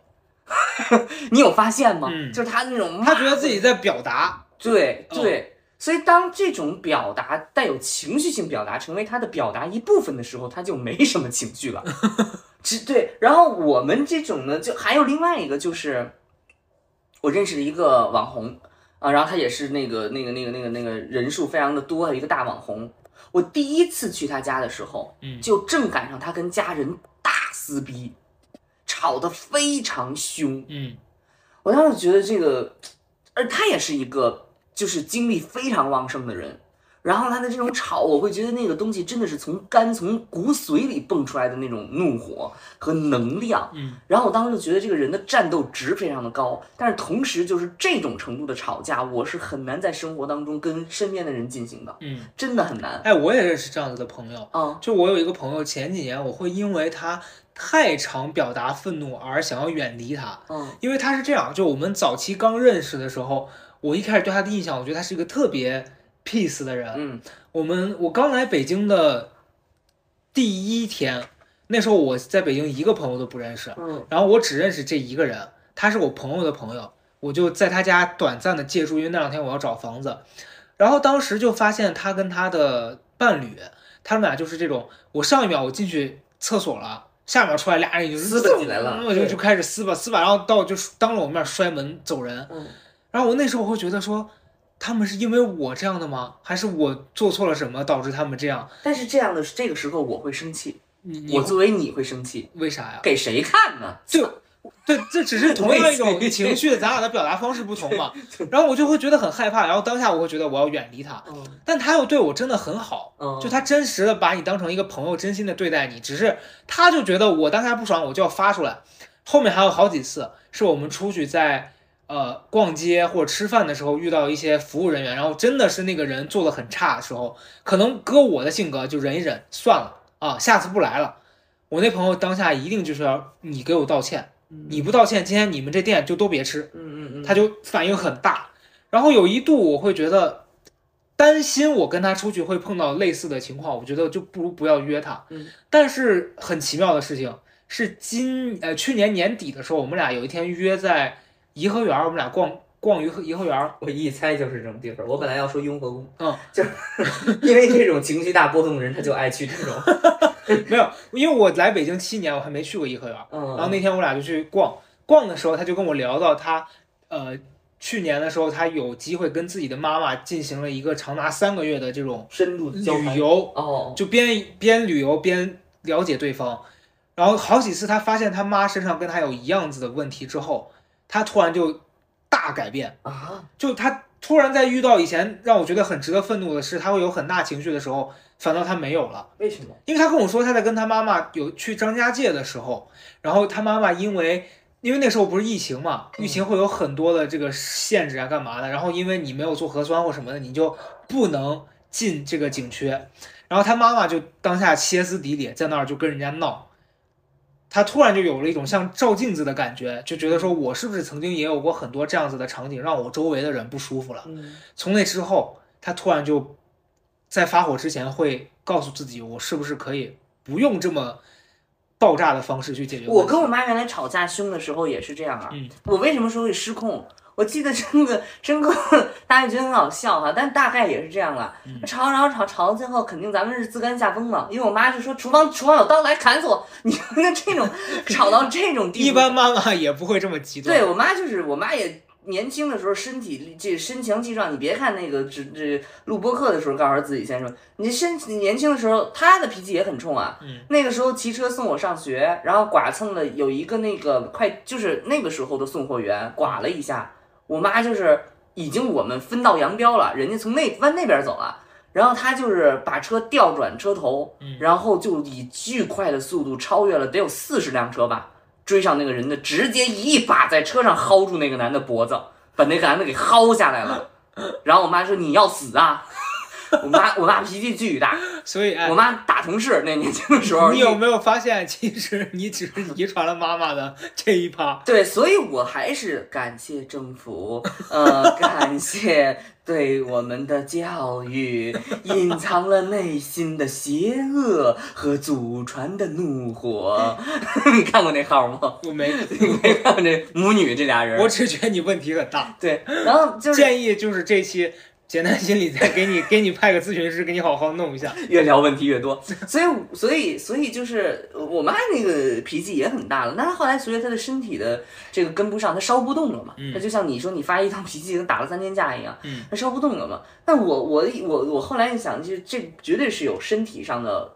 [SPEAKER 3] [laughs] 你有发现吗？
[SPEAKER 2] 嗯。
[SPEAKER 3] 就是他那种
[SPEAKER 2] 他觉得自己在表达，哦
[SPEAKER 3] 对对，所以当这种表达带有情绪性表达成为他的表达一部分的时候，他就没什么情绪了。[laughs] 只对，然后我们这种呢，就还有另外一个就是，我认识了一个网红啊，然后他也是那个那个那个那个那个人数非常的多的一个大网红。我第一次去他家的时候，
[SPEAKER 2] 嗯。
[SPEAKER 3] 就正赶上他跟家人大撕逼，吵吵得非常凶。
[SPEAKER 2] 嗯
[SPEAKER 3] 我当时觉得这个，而他也是一个就是精力非常旺盛的人。然后他的这种吵，我会觉得那个东西真的是从肝、从骨髓里蹦出来的那种怒火和能量。
[SPEAKER 2] 嗯，
[SPEAKER 3] 然后我当时就觉得这个人的战斗值非常的高，但是同时就是这种程度的吵架，我是很难在生活当中跟身边的人进行的，
[SPEAKER 2] 嗯，
[SPEAKER 3] 真的很难。
[SPEAKER 2] 哎，我也认识这样子的朋友。
[SPEAKER 3] 嗯，
[SPEAKER 2] 就我有一个朋友，前几年我会因为他太常表达愤怒而想要远离他，
[SPEAKER 3] 嗯
[SPEAKER 2] 因为他是这样，就我们早期刚认识的时候，我一开始对他的印象，我觉得他是一个特别 peace 的人。
[SPEAKER 3] 嗯
[SPEAKER 2] 我们我刚来北京的第一天，那时候我在北京一个朋友都不认识，
[SPEAKER 3] 嗯
[SPEAKER 2] 然后我只认识这一个人，他是我朋友的朋友，我就在他家短暂的借住，因为那两天我要找房子，然后当时就发现他跟他的伴侣，他们俩就是这种，我上一秒我进去厕所了。下一秒出来，俩人已经
[SPEAKER 3] 撕巴起来了
[SPEAKER 2] 我就就开始撕吧撕吧，然后到就是当着我面摔门走人。
[SPEAKER 3] 嗯
[SPEAKER 2] 然后我那时候会觉得说，他们是因为我这样的吗？还是我做错了什么导致他们这样？
[SPEAKER 3] 但是这样的这个时候我会生气，我作为你会生气，
[SPEAKER 2] 为啥呀？
[SPEAKER 3] 给谁看呢？
[SPEAKER 2] 就对，这只是同样一种情绪，咱俩的表达方式不同嘛。[laughs] 然后我就会觉得很害怕，然后当下我会觉得我要远离他，
[SPEAKER 3] 嗯
[SPEAKER 2] 但他又对我真的很好，
[SPEAKER 3] 嗯，
[SPEAKER 2] 就他真实的把你当成一个朋友，真心的对待你。只是他就觉得我当下不爽，我就要发出来。后面还有好几次是我们出去在呃逛街或者吃饭的时候遇到一些服务人员，然后真的是那个人做的很差的时候，可能搁我的性格就忍一忍算了啊，下次不来了。我那朋友当下一定就是要你给我道歉，你不道歉，今天你们这店就都别吃。
[SPEAKER 3] 嗯嗯嗯，
[SPEAKER 2] 他就反应很大。然后有一度我会觉得担心我跟他出去会碰到类似的情况，我觉得就不如不要约他。
[SPEAKER 3] 嗯，
[SPEAKER 2] 但是很奇妙的事情是今呃去年年底的时候，我们俩有一天约在颐和园，我们俩逛逛颐和颐和园。
[SPEAKER 3] 我一猜就是这种地方。我本来要说雍和宫，
[SPEAKER 2] 嗯，
[SPEAKER 3] 就是 [laughs] 因为这种情绪大波动的人，他就爱去这种。[laughs]
[SPEAKER 2] 没有，因为我来北京七年，我还没去过颐和园。
[SPEAKER 3] 嗯，
[SPEAKER 2] 然后那天我俩就去逛，逛的时候他就跟我聊到他，呃，去年的时候他有机会跟自己的妈妈进行了一个长达三个月的这种
[SPEAKER 3] 深度
[SPEAKER 2] 旅游，
[SPEAKER 3] 哦，
[SPEAKER 2] 就边边旅游边了解对方。然后好几次他发现他妈身上跟他有一样子的问题之后，他突然就大改变，
[SPEAKER 3] 啊，
[SPEAKER 2] 就他突然在遇到以前让我觉得很值得愤怒的事，他会有很大情绪的时候，反倒他没有了。
[SPEAKER 3] 为什么？
[SPEAKER 2] 因为他跟我说他在跟他妈妈有去张家界的时候，然后他妈妈因为因为那时候不是疫情嘛，疫情会有很多的这个限制啊，干嘛的？然后因为你没有做核酸或什么的，你就不能进这个景区。然后他妈妈就当下歇斯底里，在那儿就跟人家闹。他突然就有了一种像照镜子的感觉，就觉得说我是不是曾经也有过很多这样子的场景，让我周围的人不舒服了。
[SPEAKER 3] 嗯
[SPEAKER 2] 从那之后，他突然就在发火之前会告诉自己，我是不是可以不用这么爆炸的方式去解决？
[SPEAKER 3] 我跟我妈原来吵架凶的时候也是这样啊。
[SPEAKER 2] 嗯
[SPEAKER 3] 我为什么说会失控？我记得真的真哥，大家觉得很好笑哈，但大概也是这样了。
[SPEAKER 2] 嗯
[SPEAKER 3] 吵吵吵吵到最后，肯定咱们是自甘下风了，因为我妈就说厨房厨房有刀来砍死我。[laughs] 你看这种 [laughs] 吵到这种地步，
[SPEAKER 2] 一般妈妈也不会这么极端。
[SPEAKER 3] 对我妈就是我妈也年轻的时候身体这身强气壮，你别看那个这这录播课的时候告诉自己先说，你身体年轻的时候她的脾气也很冲啊。
[SPEAKER 2] 嗯
[SPEAKER 3] 那个时候骑车送我上学，然后剐蹭了有一个那个快就是那个时候的送货员剐了一下，我妈就是已经我们分道扬镳了，人家从那往那边走了。然后她就是把车调转车头，
[SPEAKER 2] 嗯
[SPEAKER 3] 然后就以巨快的速度超越了得有四十辆车吧，追上那个人的，直接一把在车上薅住那个男的脖子，把那个男的给薅下来了。[laughs] 然后我妈说你要死啊！[laughs] 我妈我妈脾气巨大，[laughs]
[SPEAKER 2] 所以哎
[SPEAKER 3] 我，妈打同事那年轻的时候，
[SPEAKER 2] 你有没有发现，其实你只是遗传了妈妈的这一趴？[laughs]
[SPEAKER 3] 对，所以我还是感谢政府，呃，感谢对我们的教育，隐藏了内心的邪恶和祖传的怒火。你看过那号吗？
[SPEAKER 2] 我没，
[SPEAKER 3] 你没看过这母女这俩人？
[SPEAKER 2] 我只觉得你问题很大。
[SPEAKER 3] 对，然后就是
[SPEAKER 2] 建议就是这期简单心理再给你给你派个咨询师，给你好好弄一下。[laughs]
[SPEAKER 3] 越聊问题越多，所以所以所以就是我妈那个脾气也很大了，那她后来随着她的身体的这个跟不上，她烧不动了嘛，
[SPEAKER 2] 嗯
[SPEAKER 3] 她就像你说你发一趟脾气跟打了三天架一样，
[SPEAKER 2] 嗯，
[SPEAKER 3] 她烧不动了嘛。但我我我我后来一想，就是这绝对是有身体上的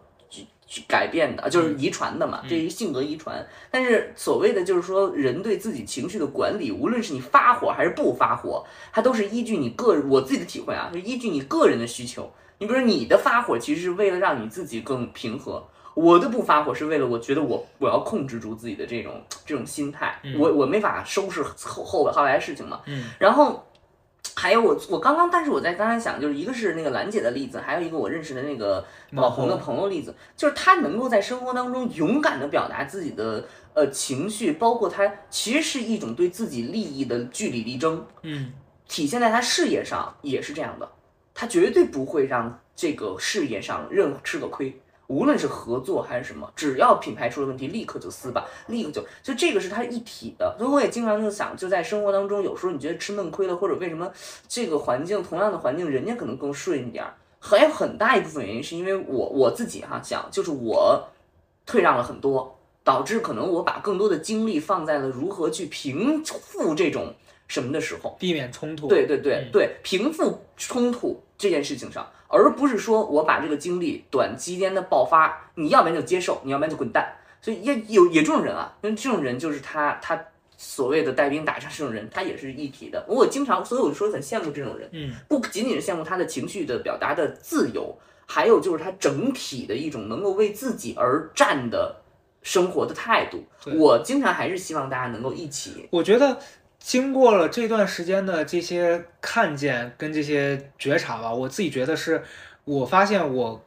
[SPEAKER 3] 去改变的，就是
[SPEAKER 2] 嗯
[SPEAKER 3] 遗传的嘛，
[SPEAKER 2] 嗯
[SPEAKER 3] 这是性格遗传。但是所谓的就是说，人对自己情绪的管理，无论是你发火还是不发火，它都是依据你个人，我自己的体会啊，是依据你个人的需求。你比如说，你的发火其实是为了让你自己更平和，我的不发火是为了我觉得我我要控制住自己的这种这种心态，
[SPEAKER 2] 嗯
[SPEAKER 3] 我我没法收拾后后后来的事情嘛。
[SPEAKER 2] 嗯
[SPEAKER 3] 然后还有我我刚刚，但是我在刚才想，就是一个是那个兰姐的例子，还有一个我认识的那个网红的朋友例子，就是他能够在生活当中勇敢的表达自己的呃情绪，包括他其实是一种对自己利益的据理力争，
[SPEAKER 2] 嗯
[SPEAKER 3] 体现在他事业上也是这样的，他绝对不会让这个事业上任吃个亏。无论是合作还是什么，只要品牌出了问题，立刻就撕吧，立刻就就这个是它一体的。所以我也经常就想，就在生活当中，有时候你觉得吃闷亏了，或者为什么这个环境同样的环境，人家可能更顺一点儿，还有很大一部分原因是因为我我自己哈想，就是我退让了很多，导致可能我把更多的精力放在了如何去平复这种什么的时候。
[SPEAKER 2] 避免冲突。
[SPEAKER 3] 对对对
[SPEAKER 2] 嗯
[SPEAKER 3] 对，平复冲突这件事情上，而不是说我把这个精力短期间的爆发，你要不然就接受，你要不然就滚蛋。所以也有也这种人啊，因为这种人就是他他所谓的带兵打仗这种人，他也是一体的。我经常，所以我就说很羡慕这种人，
[SPEAKER 2] 嗯
[SPEAKER 3] 不仅仅是羡慕他的情绪的表达的自由，还有就是他整体的一种能够为自己而战的生活的态度。我经常还是希望大家能够一起，
[SPEAKER 2] 我觉得经过了这段时间的这些看见跟这些觉察吧，我自己觉得是，我发现我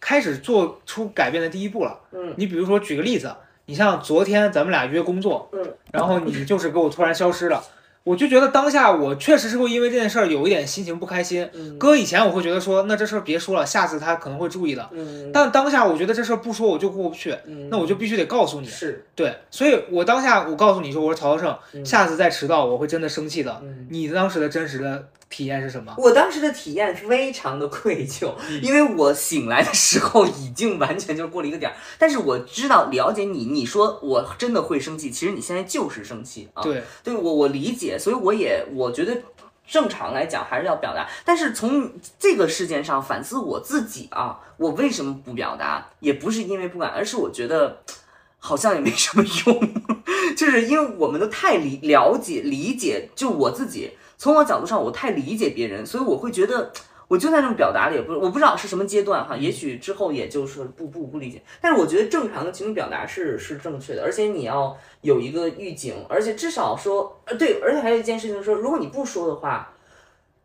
[SPEAKER 2] 开始做出改变的第一步了。
[SPEAKER 3] 嗯
[SPEAKER 2] 你比如说举个例子，你像昨天咱们俩约工作，
[SPEAKER 3] 嗯，
[SPEAKER 2] 然后你就是给我突然消失了，我就觉得当下我确实是会因为这件事儿有一点心情不开心。
[SPEAKER 3] 嗯
[SPEAKER 2] 搁以前我会觉得说，那这事儿别说了，下次他可能会注意的。
[SPEAKER 3] 嗯，
[SPEAKER 2] 但当下我觉得这事儿不说我就过不去，
[SPEAKER 3] 嗯
[SPEAKER 2] 那我就必须得告诉你。
[SPEAKER 3] 是，
[SPEAKER 2] 对，所以我当下我告诉你说，我说曹德胜，
[SPEAKER 3] 嗯
[SPEAKER 2] 下次再迟到我会真的生气的。
[SPEAKER 3] 嗯。
[SPEAKER 2] 你当时的真实的体验是什么？
[SPEAKER 3] 我当时的体验非常的愧疚，
[SPEAKER 2] 嗯
[SPEAKER 3] 因为我醒来的时候已经完全就是过了一个点儿，但是我知道了解你，你说我真的会生气，其实你现在就是生气啊。
[SPEAKER 2] 对，
[SPEAKER 3] 对我我理解，所以我也我觉得正常来讲还是要表达，但是从这个事件上反思我自己啊，我为什么不表达，也不是因为不敢，而是我觉得好像也没什么用，[laughs] 就是因为我们都太理了解理解，就我自己从我角度上我太理解别人，所以我会觉得。[tsk] 我就在那种表达里，也不我不知道是什么阶段哈，也许之后也就是不不不理解，但是我觉得正常的情绪表达是是正确的，而且你要有一个预警，而且至少说，呃，对，而且还有一件事情说，如果你不说的话，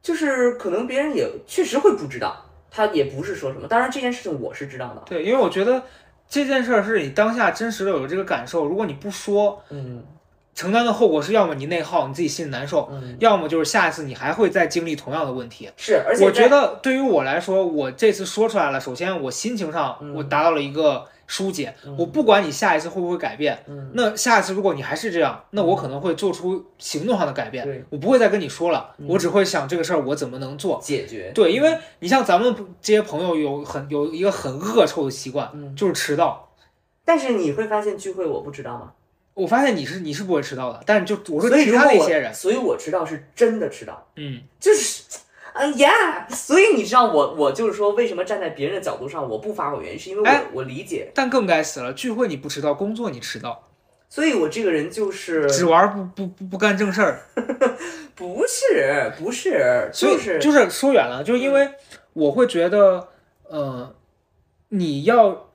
[SPEAKER 3] 就是可能别人也确实会不知道，他也不是说什么。当然这件事情我是知道的，
[SPEAKER 2] 对，因为我觉得这件事儿是你当下真实的有这个感受，如果你不说，
[SPEAKER 3] 嗯
[SPEAKER 2] 承担的后果是要么你内耗，你自己心里难受，
[SPEAKER 3] 嗯，
[SPEAKER 2] 要么就是下一次你还会再经历同样的问题。
[SPEAKER 3] 是，而且
[SPEAKER 2] 我觉得对于我来说，我这次说出来了，首先我心情上
[SPEAKER 3] 嗯
[SPEAKER 2] 我达到了一个疏解，
[SPEAKER 3] 嗯
[SPEAKER 2] 我不管你下一次会不会改变。
[SPEAKER 3] 嗯
[SPEAKER 2] 那下一次如果你还是这样，那我可能会做出行动上的改变
[SPEAKER 3] 对，
[SPEAKER 2] 我不会再跟你说了，
[SPEAKER 3] 嗯
[SPEAKER 2] 我只会想这个事儿我怎么能做。
[SPEAKER 3] 解决，
[SPEAKER 2] 对，因为你像咱们这些朋友有很有一个很恶臭的习惯，
[SPEAKER 3] 嗯
[SPEAKER 2] 就是迟到。
[SPEAKER 3] 但是你会发现聚会我不知道吗？
[SPEAKER 2] 我发现你是你是不会迟到的，但是就我说其他那些人，
[SPEAKER 3] 所以我迟到是真的迟到，
[SPEAKER 2] 嗯，
[SPEAKER 3] 就是。嗯呀，所以你知道我我就是说，为什么站在别人的角度上我不发火，原因是因为我、
[SPEAKER 2] 哎
[SPEAKER 3] 我理解，
[SPEAKER 2] 但更该死了，聚会你不迟到，工作你迟到，
[SPEAKER 3] 所以我这个人就是
[SPEAKER 2] 只玩不不不不干正事儿，[laughs]
[SPEAKER 3] 不是不是，就是
[SPEAKER 2] 就是说远了，就是因为我会觉得，呃，你要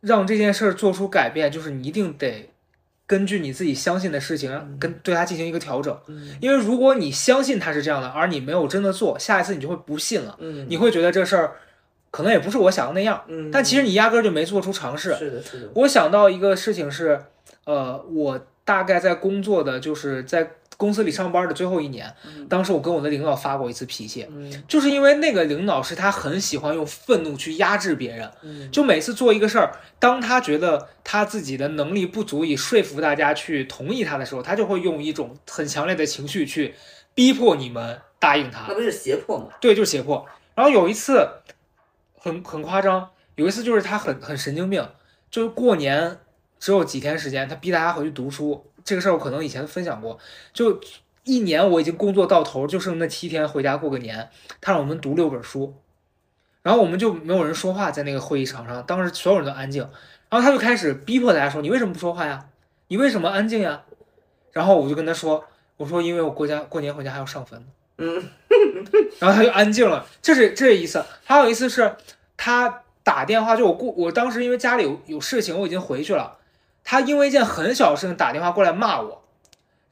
[SPEAKER 2] 让这件事儿做出改变，就是你一定得根据你自己相信的事情，跟对它进行一个调整。
[SPEAKER 3] 嗯
[SPEAKER 2] 因为如果你相信它是这样的，而你没有真的做，下一次你就会不信了，
[SPEAKER 3] 嗯
[SPEAKER 2] 你会觉得这事儿可能也不是我想的那样，
[SPEAKER 3] 嗯，
[SPEAKER 2] 但其实你压根儿就没做出尝试。
[SPEAKER 3] 是的，是的，
[SPEAKER 2] 我想到一个事情是，呃，我大概在工作的就是在公司里上班的最后一年，
[SPEAKER 3] 嗯
[SPEAKER 2] 当时我跟我的领导发过一次脾气，
[SPEAKER 3] 嗯
[SPEAKER 2] 就是因为那个领导是他很喜欢用愤怒去压制别人，
[SPEAKER 3] 嗯
[SPEAKER 2] 就每次做一个事儿，当他觉得他自己的能力不足以说服大家去同意他的时候，他就会用一种很强烈的情绪去逼迫你们答应他
[SPEAKER 3] 那。不是胁迫吗？
[SPEAKER 2] 对，就是胁迫。然后有一次很很夸张，有一次就是他很很神经病，就是过年只有几天时间，他逼大家回去读书。这个事儿我可能以前分享过，就一年我已经工作到头，就剩那七天回家过个年，他让我们读六本书。然后我们就没有人说话，在那个会议场上，当时所有人都安静。然后他就开始逼迫大家说：“你为什么不说话呀？你为什么安静呀？”然后我就跟他说：“我说因为我过家过年回家还要上坟。”
[SPEAKER 3] 嗯，
[SPEAKER 2] 然后他就安静了，这是这是一次。还有一次是他打电话，就我过我当时因为家里有有事情，我已经回去了。他因为一件很小的事情打电话过来骂我，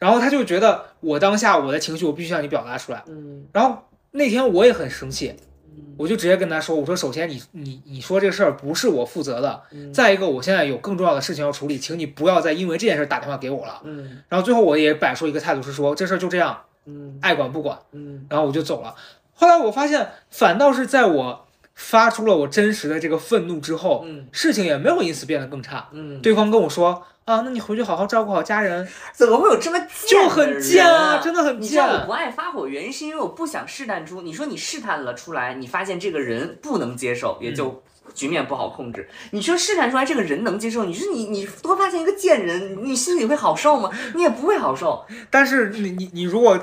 [SPEAKER 2] 然后他就觉得我当下我的情绪我必须向你表达出来。
[SPEAKER 3] 嗯
[SPEAKER 2] 然后那天我也很生气，
[SPEAKER 3] 嗯
[SPEAKER 2] 我就直接跟他说：“我说首先你你你说这个事儿不是我负责的，
[SPEAKER 3] 嗯
[SPEAKER 2] 再一个我现在有更重要的事情要处理，请你不要再因为这件事打电话给我了。”
[SPEAKER 3] 嗯
[SPEAKER 2] 然后最后我也摆出一个态度是说这事儿就这样，
[SPEAKER 3] 嗯
[SPEAKER 2] 爱管不管。
[SPEAKER 3] 嗯
[SPEAKER 2] 然后我就走了。后来我发现，反倒是在我发出了我真实的这个愤怒之后，
[SPEAKER 3] 嗯
[SPEAKER 2] 事情也没有因此变得更差。
[SPEAKER 3] 嗯，
[SPEAKER 2] 对方跟我说啊，那你回去好好照顾好家人，
[SPEAKER 3] 怎么会有这么
[SPEAKER 2] 就
[SPEAKER 3] 贱就
[SPEAKER 2] 很贱啊，真的很贱
[SPEAKER 3] 你知道我。不爱发火，原因是因为我不想试探出。你说你试探了出来，你发现这个人不能接受，也就局面不好控制。你说试探出来这个人能接受，你说你你多发现一个贱人，你心里会好受吗？你也不会好受。
[SPEAKER 2] 但是你你你如果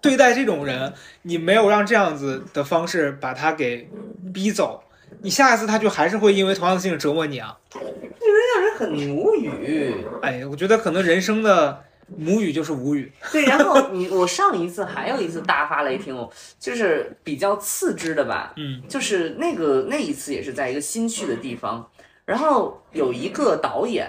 [SPEAKER 2] 对待这种人，你没有让这样子的方式把他给逼走，你下一次他就还是会因为同样的事情折磨你啊。
[SPEAKER 3] 让人很无语。
[SPEAKER 2] 哎，我觉得可能人生的母语就是无语。
[SPEAKER 3] 对，然后你我上一次还有一次大发雷霆，就是比较次之的吧，
[SPEAKER 2] 嗯
[SPEAKER 3] 就是那个那一次也是在一个新去的地方，然后有一个导演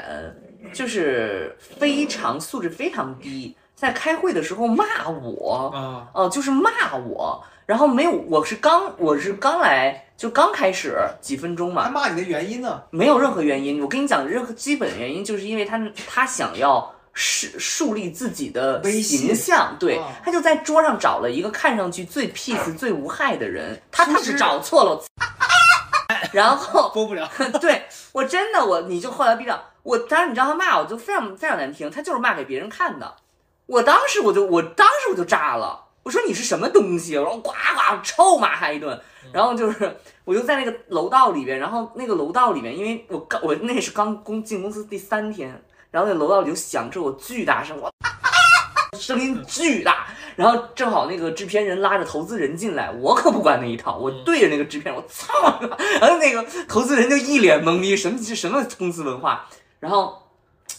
[SPEAKER 3] 就是非常素质非常低，在开会的时候骂我，
[SPEAKER 2] 啊
[SPEAKER 3] 哦、就是骂我，然后没有，我是刚我是刚来就刚开始几分钟嘛，他
[SPEAKER 2] 骂你的原因呢？
[SPEAKER 3] 没有任何原因。我跟你讲，任何基本原因就是因为他他想要树树立自己的形象，对
[SPEAKER 2] 啊，
[SPEAKER 3] 他就在桌上找了一个看上去最 peace、最无害的人，他他
[SPEAKER 2] 是
[SPEAKER 3] 是找错了。[laughs] 然后
[SPEAKER 2] 播不了。[laughs]
[SPEAKER 3] 对我真的我你就后来逼到我，当时你知道他骂我就非常非常难听，他就是骂给别人看的。我当时我就我当时我就炸了，我说你是什么东西？然后呱呱臭骂他一顿，然后就是我就在那个楼道里边，然后那个楼道里面，因为我刚我那是刚公进公司第三天，然后那楼道里就响着我巨大声，我声音巨大，然后正好那个制片人拉着投资人进来，我可不管那一套，我对着那个制片人，我操！[laughs] 然后那个投资人就一脸懵逼，什么这什么公司文化？然后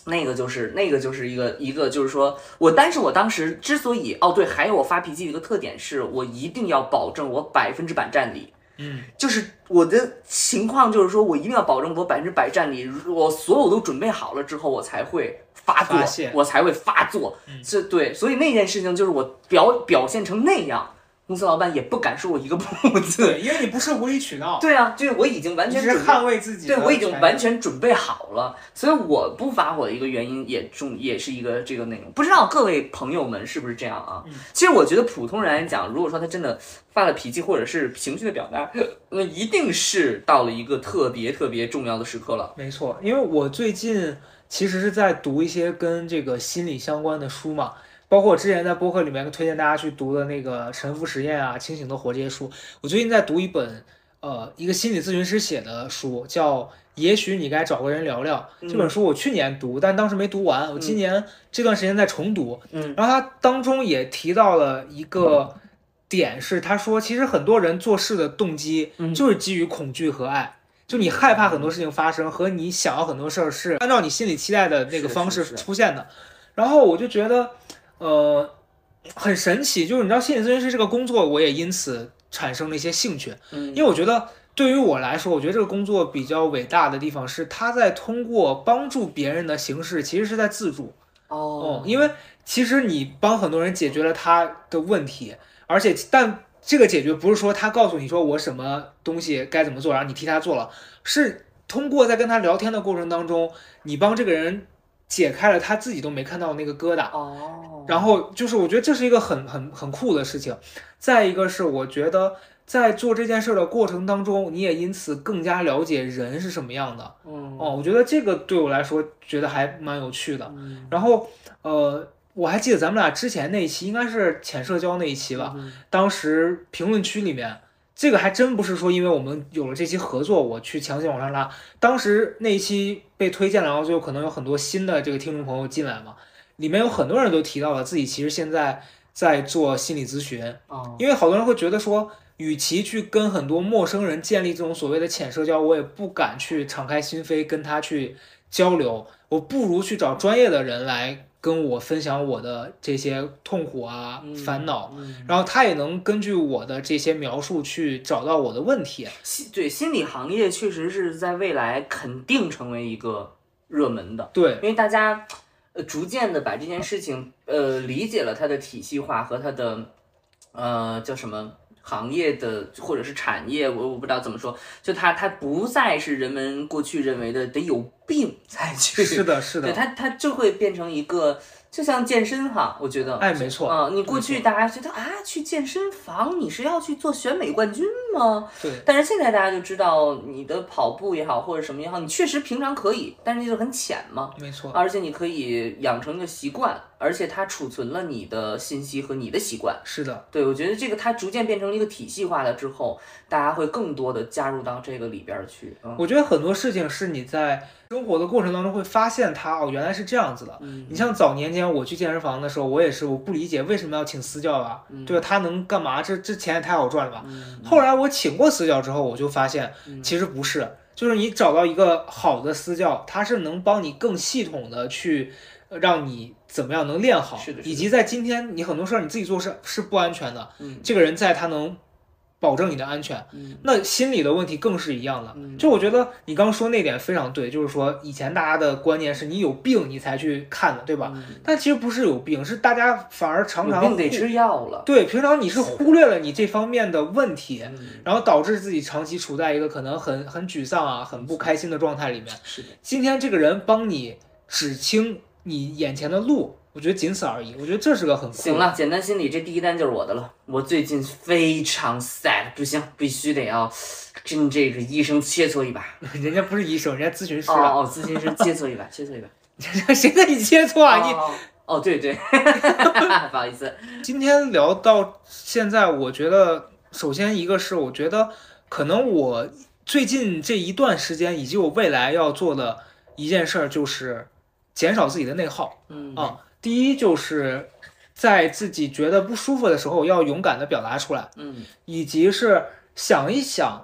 [SPEAKER 3] 那个就是那个就是一个一个就是说我，但是我当时之所以哦对，还有我发脾气的一个特点是我一定要保证我百分之百占理。
[SPEAKER 2] 嗯，
[SPEAKER 3] 就是我的情况，就是说我一定要保证我百分之百占理，我所有都准备好了之后，我才会发作
[SPEAKER 2] 发，
[SPEAKER 3] 我才会发作。
[SPEAKER 2] 嗯
[SPEAKER 3] 这对，所以那件事情就是我表表现成那样，公司老板也不敢说我一个不 [laughs] 字。
[SPEAKER 2] 因为你不是无理取闹，
[SPEAKER 3] 对啊，就是我已经完全
[SPEAKER 2] 是捍卫自己。
[SPEAKER 3] 对我已经完全准备好了，所以我不发火的一个原因也重也是一个这个内容。不知道各位朋友们是不是这样啊？
[SPEAKER 2] 嗯
[SPEAKER 3] 其实我觉得普通人来讲，如果说他真的发了脾气或者是情绪的表达，那一定是到了一个特别特别重要的时刻了。
[SPEAKER 2] 没错，因为我最近其实是在读一些跟这个心理相关的书嘛，包括我之前在播客里面推荐大家去读的那个《沉浮实验》啊，《清醒的活》这些书。我最近在读一本呃一个心理咨询师写的书，叫《也许你该找个人聊聊》。这本书我去年读，但当时没读完，我今年这段时间在重读。
[SPEAKER 3] 嗯
[SPEAKER 2] 然后他当中也提到了一个点是，他说其实很多人做事的动机
[SPEAKER 3] 嗯
[SPEAKER 2] 就是基于恐惧和爱。就你害怕很多事情发生，和你想要很多事儿是按照你心里期待的那个方式出现的。然后我就觉得，呃，很神奇。就是你知道，心理咨询师这个工作，我也因此产生了一些兴趣。
[SPEAKER 3] 嗯
[SPEAKER 2] 因为我觉得对于我来说，我觉得这个工作比较伟大的地方是，他在通过帮助别人的形式，其实是在自助。
[SPEAKER 3] 哦
[SPEAKER 2] 哦，，因为其实你帮很多人解决了他的问题，而且但这个解决不是说他告诉你说我什么东西该怎么做，然后你替他做了，是通过在跟他聊天的过程当中，你帮这个人解开了他自己都没看到的那个疙瘩。
[SPEAKER 3] 哦，
[SPEAKER 2] 然后就是我觉得这是一个很很很酷的事情。再一个是我觉得在做这件事的过程当中，你也因此更加了解人是什么样的。
[SPEAKER 3] 嗯
[SPEAKER 2] 哦，我觉得这个对我来说觉得还蛮有趣的。
[SPEAKER 3] 嗯
[SPEAKER 2] 然后呃，我还记得咱们俩之前那一期应该是浅社交那一期吧，
[SPEAKER 3] 嗯
[SPEAKER 2] 当时评论区里面。这个还真不是说因为我们有了这期合作，我去强行往上拉。当时那一期被推荐了，然后就可能有很多新的这个听众朋友进来嘛，里面有很多人都提到了自己其实现在在做心理咨询，
[SPEAKER 3] 啊
[SPEAKER 2] 因为好多人会觉得说，与其去跟很多陌生人建立这种所谓的浅社交，我也不敢去敞开心扉跟他去交流，我不如去找专业的人来跟我分享我的这些痛苦啊、
[SPEAKER 3] 嗯
[SPEAKER 2] 烦恼，
[SPEAKER 3] 嗯
[SPEAKER 2] 然后他也能根据我的这些描述去找到我的问题。
[SPEAKER 3] 心对心理行业确实是在未来肯定成为一个热门的，
[SPEAKER 2] 对，
[SPEAKER 3] 因为大家呃逐渐的把这件事情呃理解了它的体系化和它的呃叫什么。行业的或者是产业，我我不知道怎么说，就它它不再是人们过去认为的得有病才去，
[SPEAKER 2] 是的，是的，[laughs]
[SPEAKER 3] 对它它就会变成一个，就像健身哈，我觉得，
[SPEAKER 2] 哎，没错，
[SPEAKER 3] 嗯，你过去大家觉得啊，去健身房你是要去做选美冠军吗？
[SPEAKER 2] 对，
[SPEAKER 3] 但是现在大家就知道，你的跑步也好，或者什么也好，你确实平常可以，但是那就很浅嘛。
[SPEAKER 2] 没错，
[SPEAKER 3] 而且你可以养成一个习惯，而且它储存了你的信息和你的习惯。
[SPEAKER 2] 是的，
[SPEAKER 3] 对我觉得这个它逐渐变成了一个体系化了之后，大家会更多的加入到这个里边儿去。嗯
[SPEAKER 2] 我觉得很多事情是你在生活的过程当中会发现它哦，原来是这样子的。
[SPEAKER 3] 嗯
[SPEAKER 2] 你像早年间我去健身房的时候，我也是我不理解为什么要请私教啊，
[SPEAKER 3] 嗯
[SPEAKER 2] 对吧？他能干嘛？这这钱也太好赚了吧？后来我请过私教之后，我就发现
[SPEAKER 3] 嗯
[SPEAKER 2] 其实不是，就是你找到一个好的私教，他是能帮你更系统的去呃让你怎么样能练好，
[SPEAKER 3] 是的是的
[SPEAKER 2] 以及在今天你很多事儿你自己做事是不安全的，
[SPEAKER 3] 嗯
[SPEAKER 2] 这个人在他能保证你的安全。
[SPEAKER 3] 嗯
[SPEAKER 2] 那心理的问题更是一样的。
[SPEAKER 3] 嗯
[SPEAKER 2] 就我觉得你刚刚说那点非常对，就是说以前大家的观念是你有病你才去看的，对吧？但其实不是有病，是大家反而常常
[SPEAKER 3] 得吃药了。
[SPEAKER 2] 对，平常你是忽略了你这方面的问题，
[SPEAKER 3] 嗯
[SPEAKER 2] 然后导致自己长期处在一个可能很很沮丧啊、很不开心的状态里面。
[SPEAKER 3] 是的，
[SPEAKER 2] 今天这个人帮你指清你眼前的路，我觉得仅此而已。我觉得这是个很
[SPEAKER 3] 行了，简单心理这第一单就是我的了。我最近非常 sad，不行，必须得要跟这个医生切磋一把。[laughs]
[SPEAKER 2] 人家不是医生，人家咨询师啊，
[SPEAKER 3] 哦哦，咨询师切磋一把，[laughs] 切磋一把。[laughs]
[SPEAKER 2] 谁跟你切磋啊？你
[SPEAKER 3] 哦哦，对对，不好意思。
[SPEAKER 2] 今天聊到现在，我觉得首先一个是，我觉得可能我最近这一段时间，以及我未来要做的一件事儿，就是减少自己的内耗
[SPEAKER 3] 嗯
[SPEAKER 2] 啊。第一就是在自己觉得不舒服的时候，要勇敢的表达出来，
[SPEAKER 3] 嗯
[SPEAKER 2] 以及是想一想。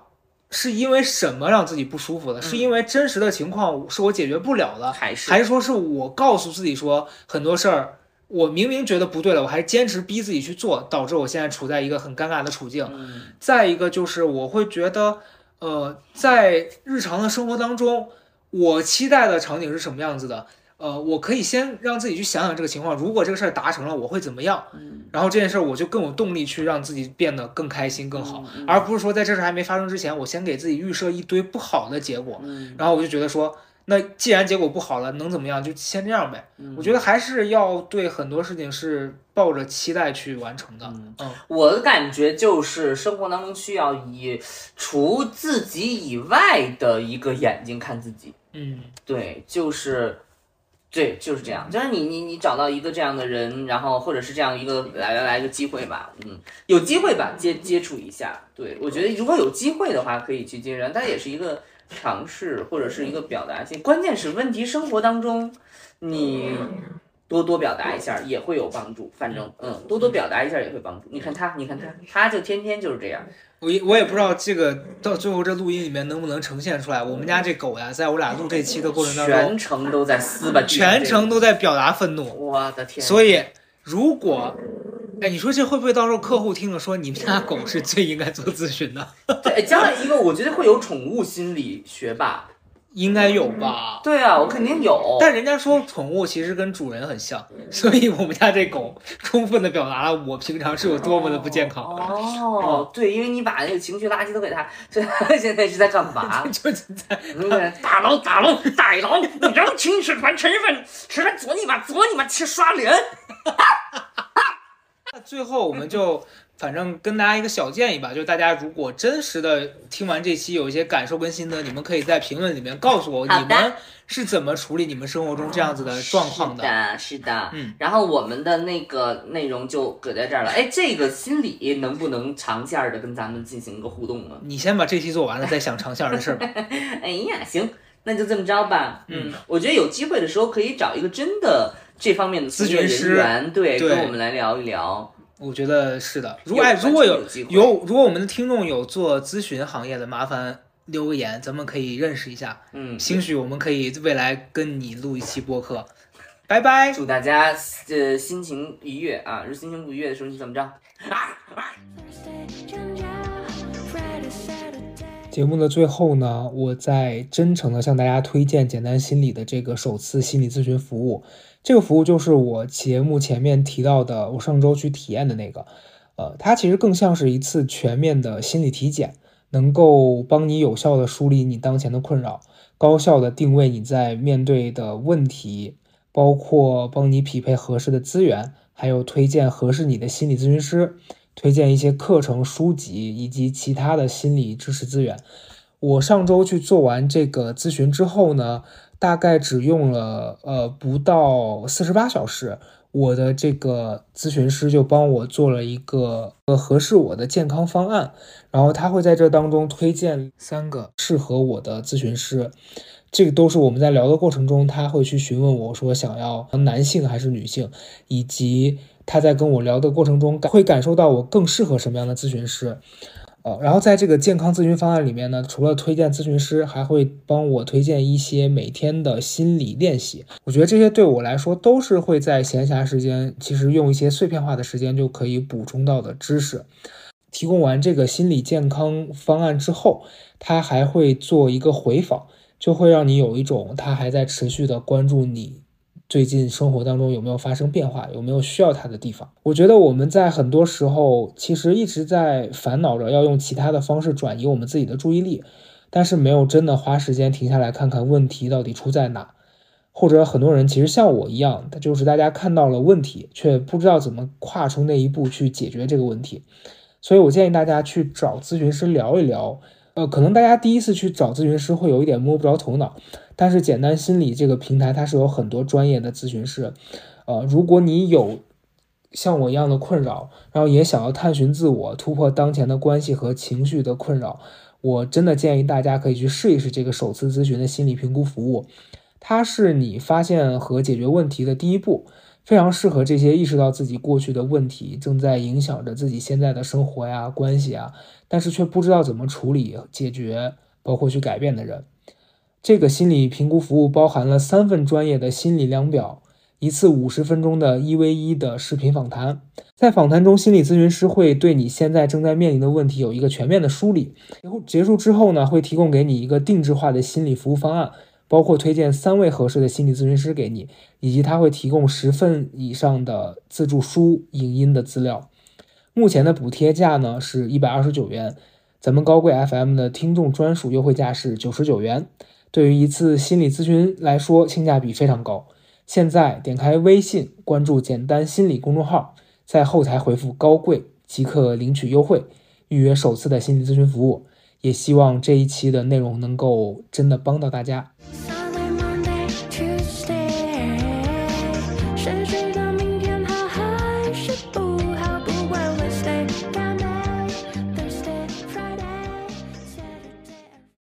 [SPEAKER 2] 是因为什么让自己不舒服的？是因为真实的情况是我解决不了的，
[SPEAKER 3] 还是
[SPEAKER 2] 还是说是我告诉自己说很多事儿，我明明觉得不对了，我还坚持逼自己去做，导致我现在处在一个很尴尬的处境。
[SPEAKER 3] 嗯
[SPEAKER 2] 再一个就是我会觉得，呃，在日常的生活当中，我期待的场景是什么样子的？呃，我可以先让自己去想想这个情况，如果这个事儿达成了，我会怎么样？
[SPEAKER 3] 嗯
[SPEAKER 2] 然后这件事儿我就更有动力去让自己变得更开心、更好，
[SPEAKER 3] 嗯
[SPEAKER 2] 而不是说在这事儿还没发生之前，我先给自己预设一堆不好的结果，
[SPEAKER 3] 嗯
[SPEAKER 2] 然后我就觉得说，那既然结果不好了，能怎么样就先这样呗。
[SPEAKER 3] 嗯
[SPEAKER 2] 我觉得还是要对很多事情是抱着期待去完成的。
[SPEAKER 3] 嗯
[SPEAKER 2] 嗯
[SPEAKER 3] 我的感觉就是生活当中需要以除自己以外的一个眼睛看自己。
[SPEAKER 2] 嗯
[SPEAKER 3] 对，就是，对，就是这样。就是你你你找到一个这样的人，然后或者是这样一个来来来一个机会吧，嗯，有机会吧，接接触一下。对我觉得如果有机会的话，可以去接触，但也是一个尝试或者是一个表达性。关键是问题生活当中，你多多表达一下也会有帮助。反正嗯，多多表达一下也会帮助。你看他，你看他，他就天天就是这样。
[SPEAKER 2] 我也我也不知道这个到最后这录音里面能不能呈现出来。我们家这狗呀，在我俩录这期的过程当中，
[SPEAKER 3] 全程都在撕吧，
[SPEAKER 2] 全程都在表达愤怒。
[SPEAKER 3] 我的天！
[SPEAKER 2] 所以如果，哎，你说这会不会到时候客户听了说你们家狗是最应该做咨询的？[laughs]
[SPEAKER 3] 对，将来一个我觉得会有宠物心理学吧。
[SPEAKER 2] 应该有吧？
[SPEAKER 3] 对啊，我肯定有。
[SPEAKER 2] 但人家说宠物其实跟主人很像，所以我们家这狗充分的表达了我平常是有多么的不健康。
[SPEAKER 3] 哦，对，因为你把那个情绪垃圾都给他，[laughs] 这现在是在干嘛？[laughs]
[SPEAKER 2] 就是在
[SPEAKER 3] 嗯大佬大佬大佬，你让情绪换成分，吃饭做你妈做你妈去刷脸。[laughs]
[SPEAKER 2] 那最后我们就反正跟大家一个小建议吧，就是大家如果真实的听完这期有一些感受跟心得，你们可以在评论里面告诉我你们是怎么处理你们生活中这样子的状况
[SPEAKER 3] 是的，是的，
[SPEAKER 2] 嗯。
[SPEAKER 3] 然后我们的那个内容就搁在这儿了。哎，这个心理能不能长线的跟咱们进行一个互动呢？
[SPEAKER 2] 你先把这期做完了，再想长线儿的事儿吧。[laughs]
[SPEAKER 3] 哎呀，行，那就这么着吧。
[SPEAKER 2] 嗯，
[SPEAKER 3] 我觉得有机会的时候可以找一个真的这方面的
[SPEAKER 2] 咨询
[SPEAKER 3] 人员，对，
[SPEAKER 2] 对
[SPEAKER 3] 跟我们来聊一聊。
[SPEAKER 2] 我觉得是的。如果哎，如果有
[SPEAKER 3] 有机会
[SPEAKER 2] 有，如果我们的听众有做咨询行业的，麻烦留个言，咱们可以认识一下。
[SPEAKER 3] 嗯，
[SPEAKER 2] 兴许我们可以未来跟你录一期播客。拜拜。
[SPEAKER 3] 祝大家呃心情愉悦啊！如果心情不愉悦的时候，你怎么着.
[SPEAKER 2] 节目的最后呢，我再真诚的向大家推荐简单心理的这个首次心理咨询服务。这个服务就是我节目前面提到的，我上周去体验的那个。呃，它其实更像是一次全面的心理体检，能够帮你有效的梳理你当前的困扰，高效的定位你在面对的问题，包括帮你匹配合适的资源，还有推荐合适你的心理咨询师。推荐一些课程、书籍以及其他的心理知识资源。我上周去做完这个咨询之后呢，大概只用了呃不到四十八小时，我的这个咨询师就帮我做了一个呃合适我的健康方案，然后他会在这当中推荐三个适合我的咨询师。这个都是我们在聊的过程中，他会去询问我说想要男性还是女性，以及他在跟我聊的过程中会感受到我更适合什么样的咨询师。呃，然后在这个健康咨询方案里面呢，除了推荐咨询师，还会帮我推荐一些每天的心理练习。我觉得这些对我来说都是会在闲暇时间，其实用一些碎片化的时间就可以补充到的知识。提供完这个心理健康方案之后，他还会做一个回访，就会让你有一种他还在持续的关注你最近生活当中有没有发生变化，有没有需要他的地方。我觉得我们在很多时候其实一直在烦恼着要用其他的方式转移我们自己的注意力，但是没有真的花时间停下来看看问题到底出在哪。或者很多人其实像我一样，就是大家看到了问题，却不知道怎么跨出那一步去解决这个问题。所以我建议大家去找咨询师聊一聊。呃，可能大家第一次去找咨询师会有一点摸不着头脑，但是简单心理这个平台它是有很多专业的咨询师。呃，如果你有像我一样的困扰，然后也想要探寻自我、突破当前的关系和情绪的困扰，我真的建议大家可以去试一试这个首次咨询的心理评估服务。它是你发现和解决问题的第一步。非常适合这些意识到自己过去的问题正在影响着自己现在的生活呀、关系啊，但是却不知道怎么处理、解决，包括去改变的人。这个心理评估服务包含了三份专业的心理量表，一次五十分钟的一 v 一的视频访谈。在访谈中，心理咨询师会对你现在正在面临的问题有一个全面的梳理。结束之后呢，会提供给你一个定制化的心理服务方案。包括推荐三位合适的心理咨询师给你，以及他会提供十份以上的自助书、影音的资料。目前的补贴价呢是一百二十九元，咱们高贵 FM 的听众专属优惠价是九十九元。对于一次心理咨询来说，性价比非常高。现在点开微信，关注“简单心理”公众号，在后台回复“高贵”即可领取优惠，预约首次的心理咨询服务。也希望这一期的内容能够真的帮到大家。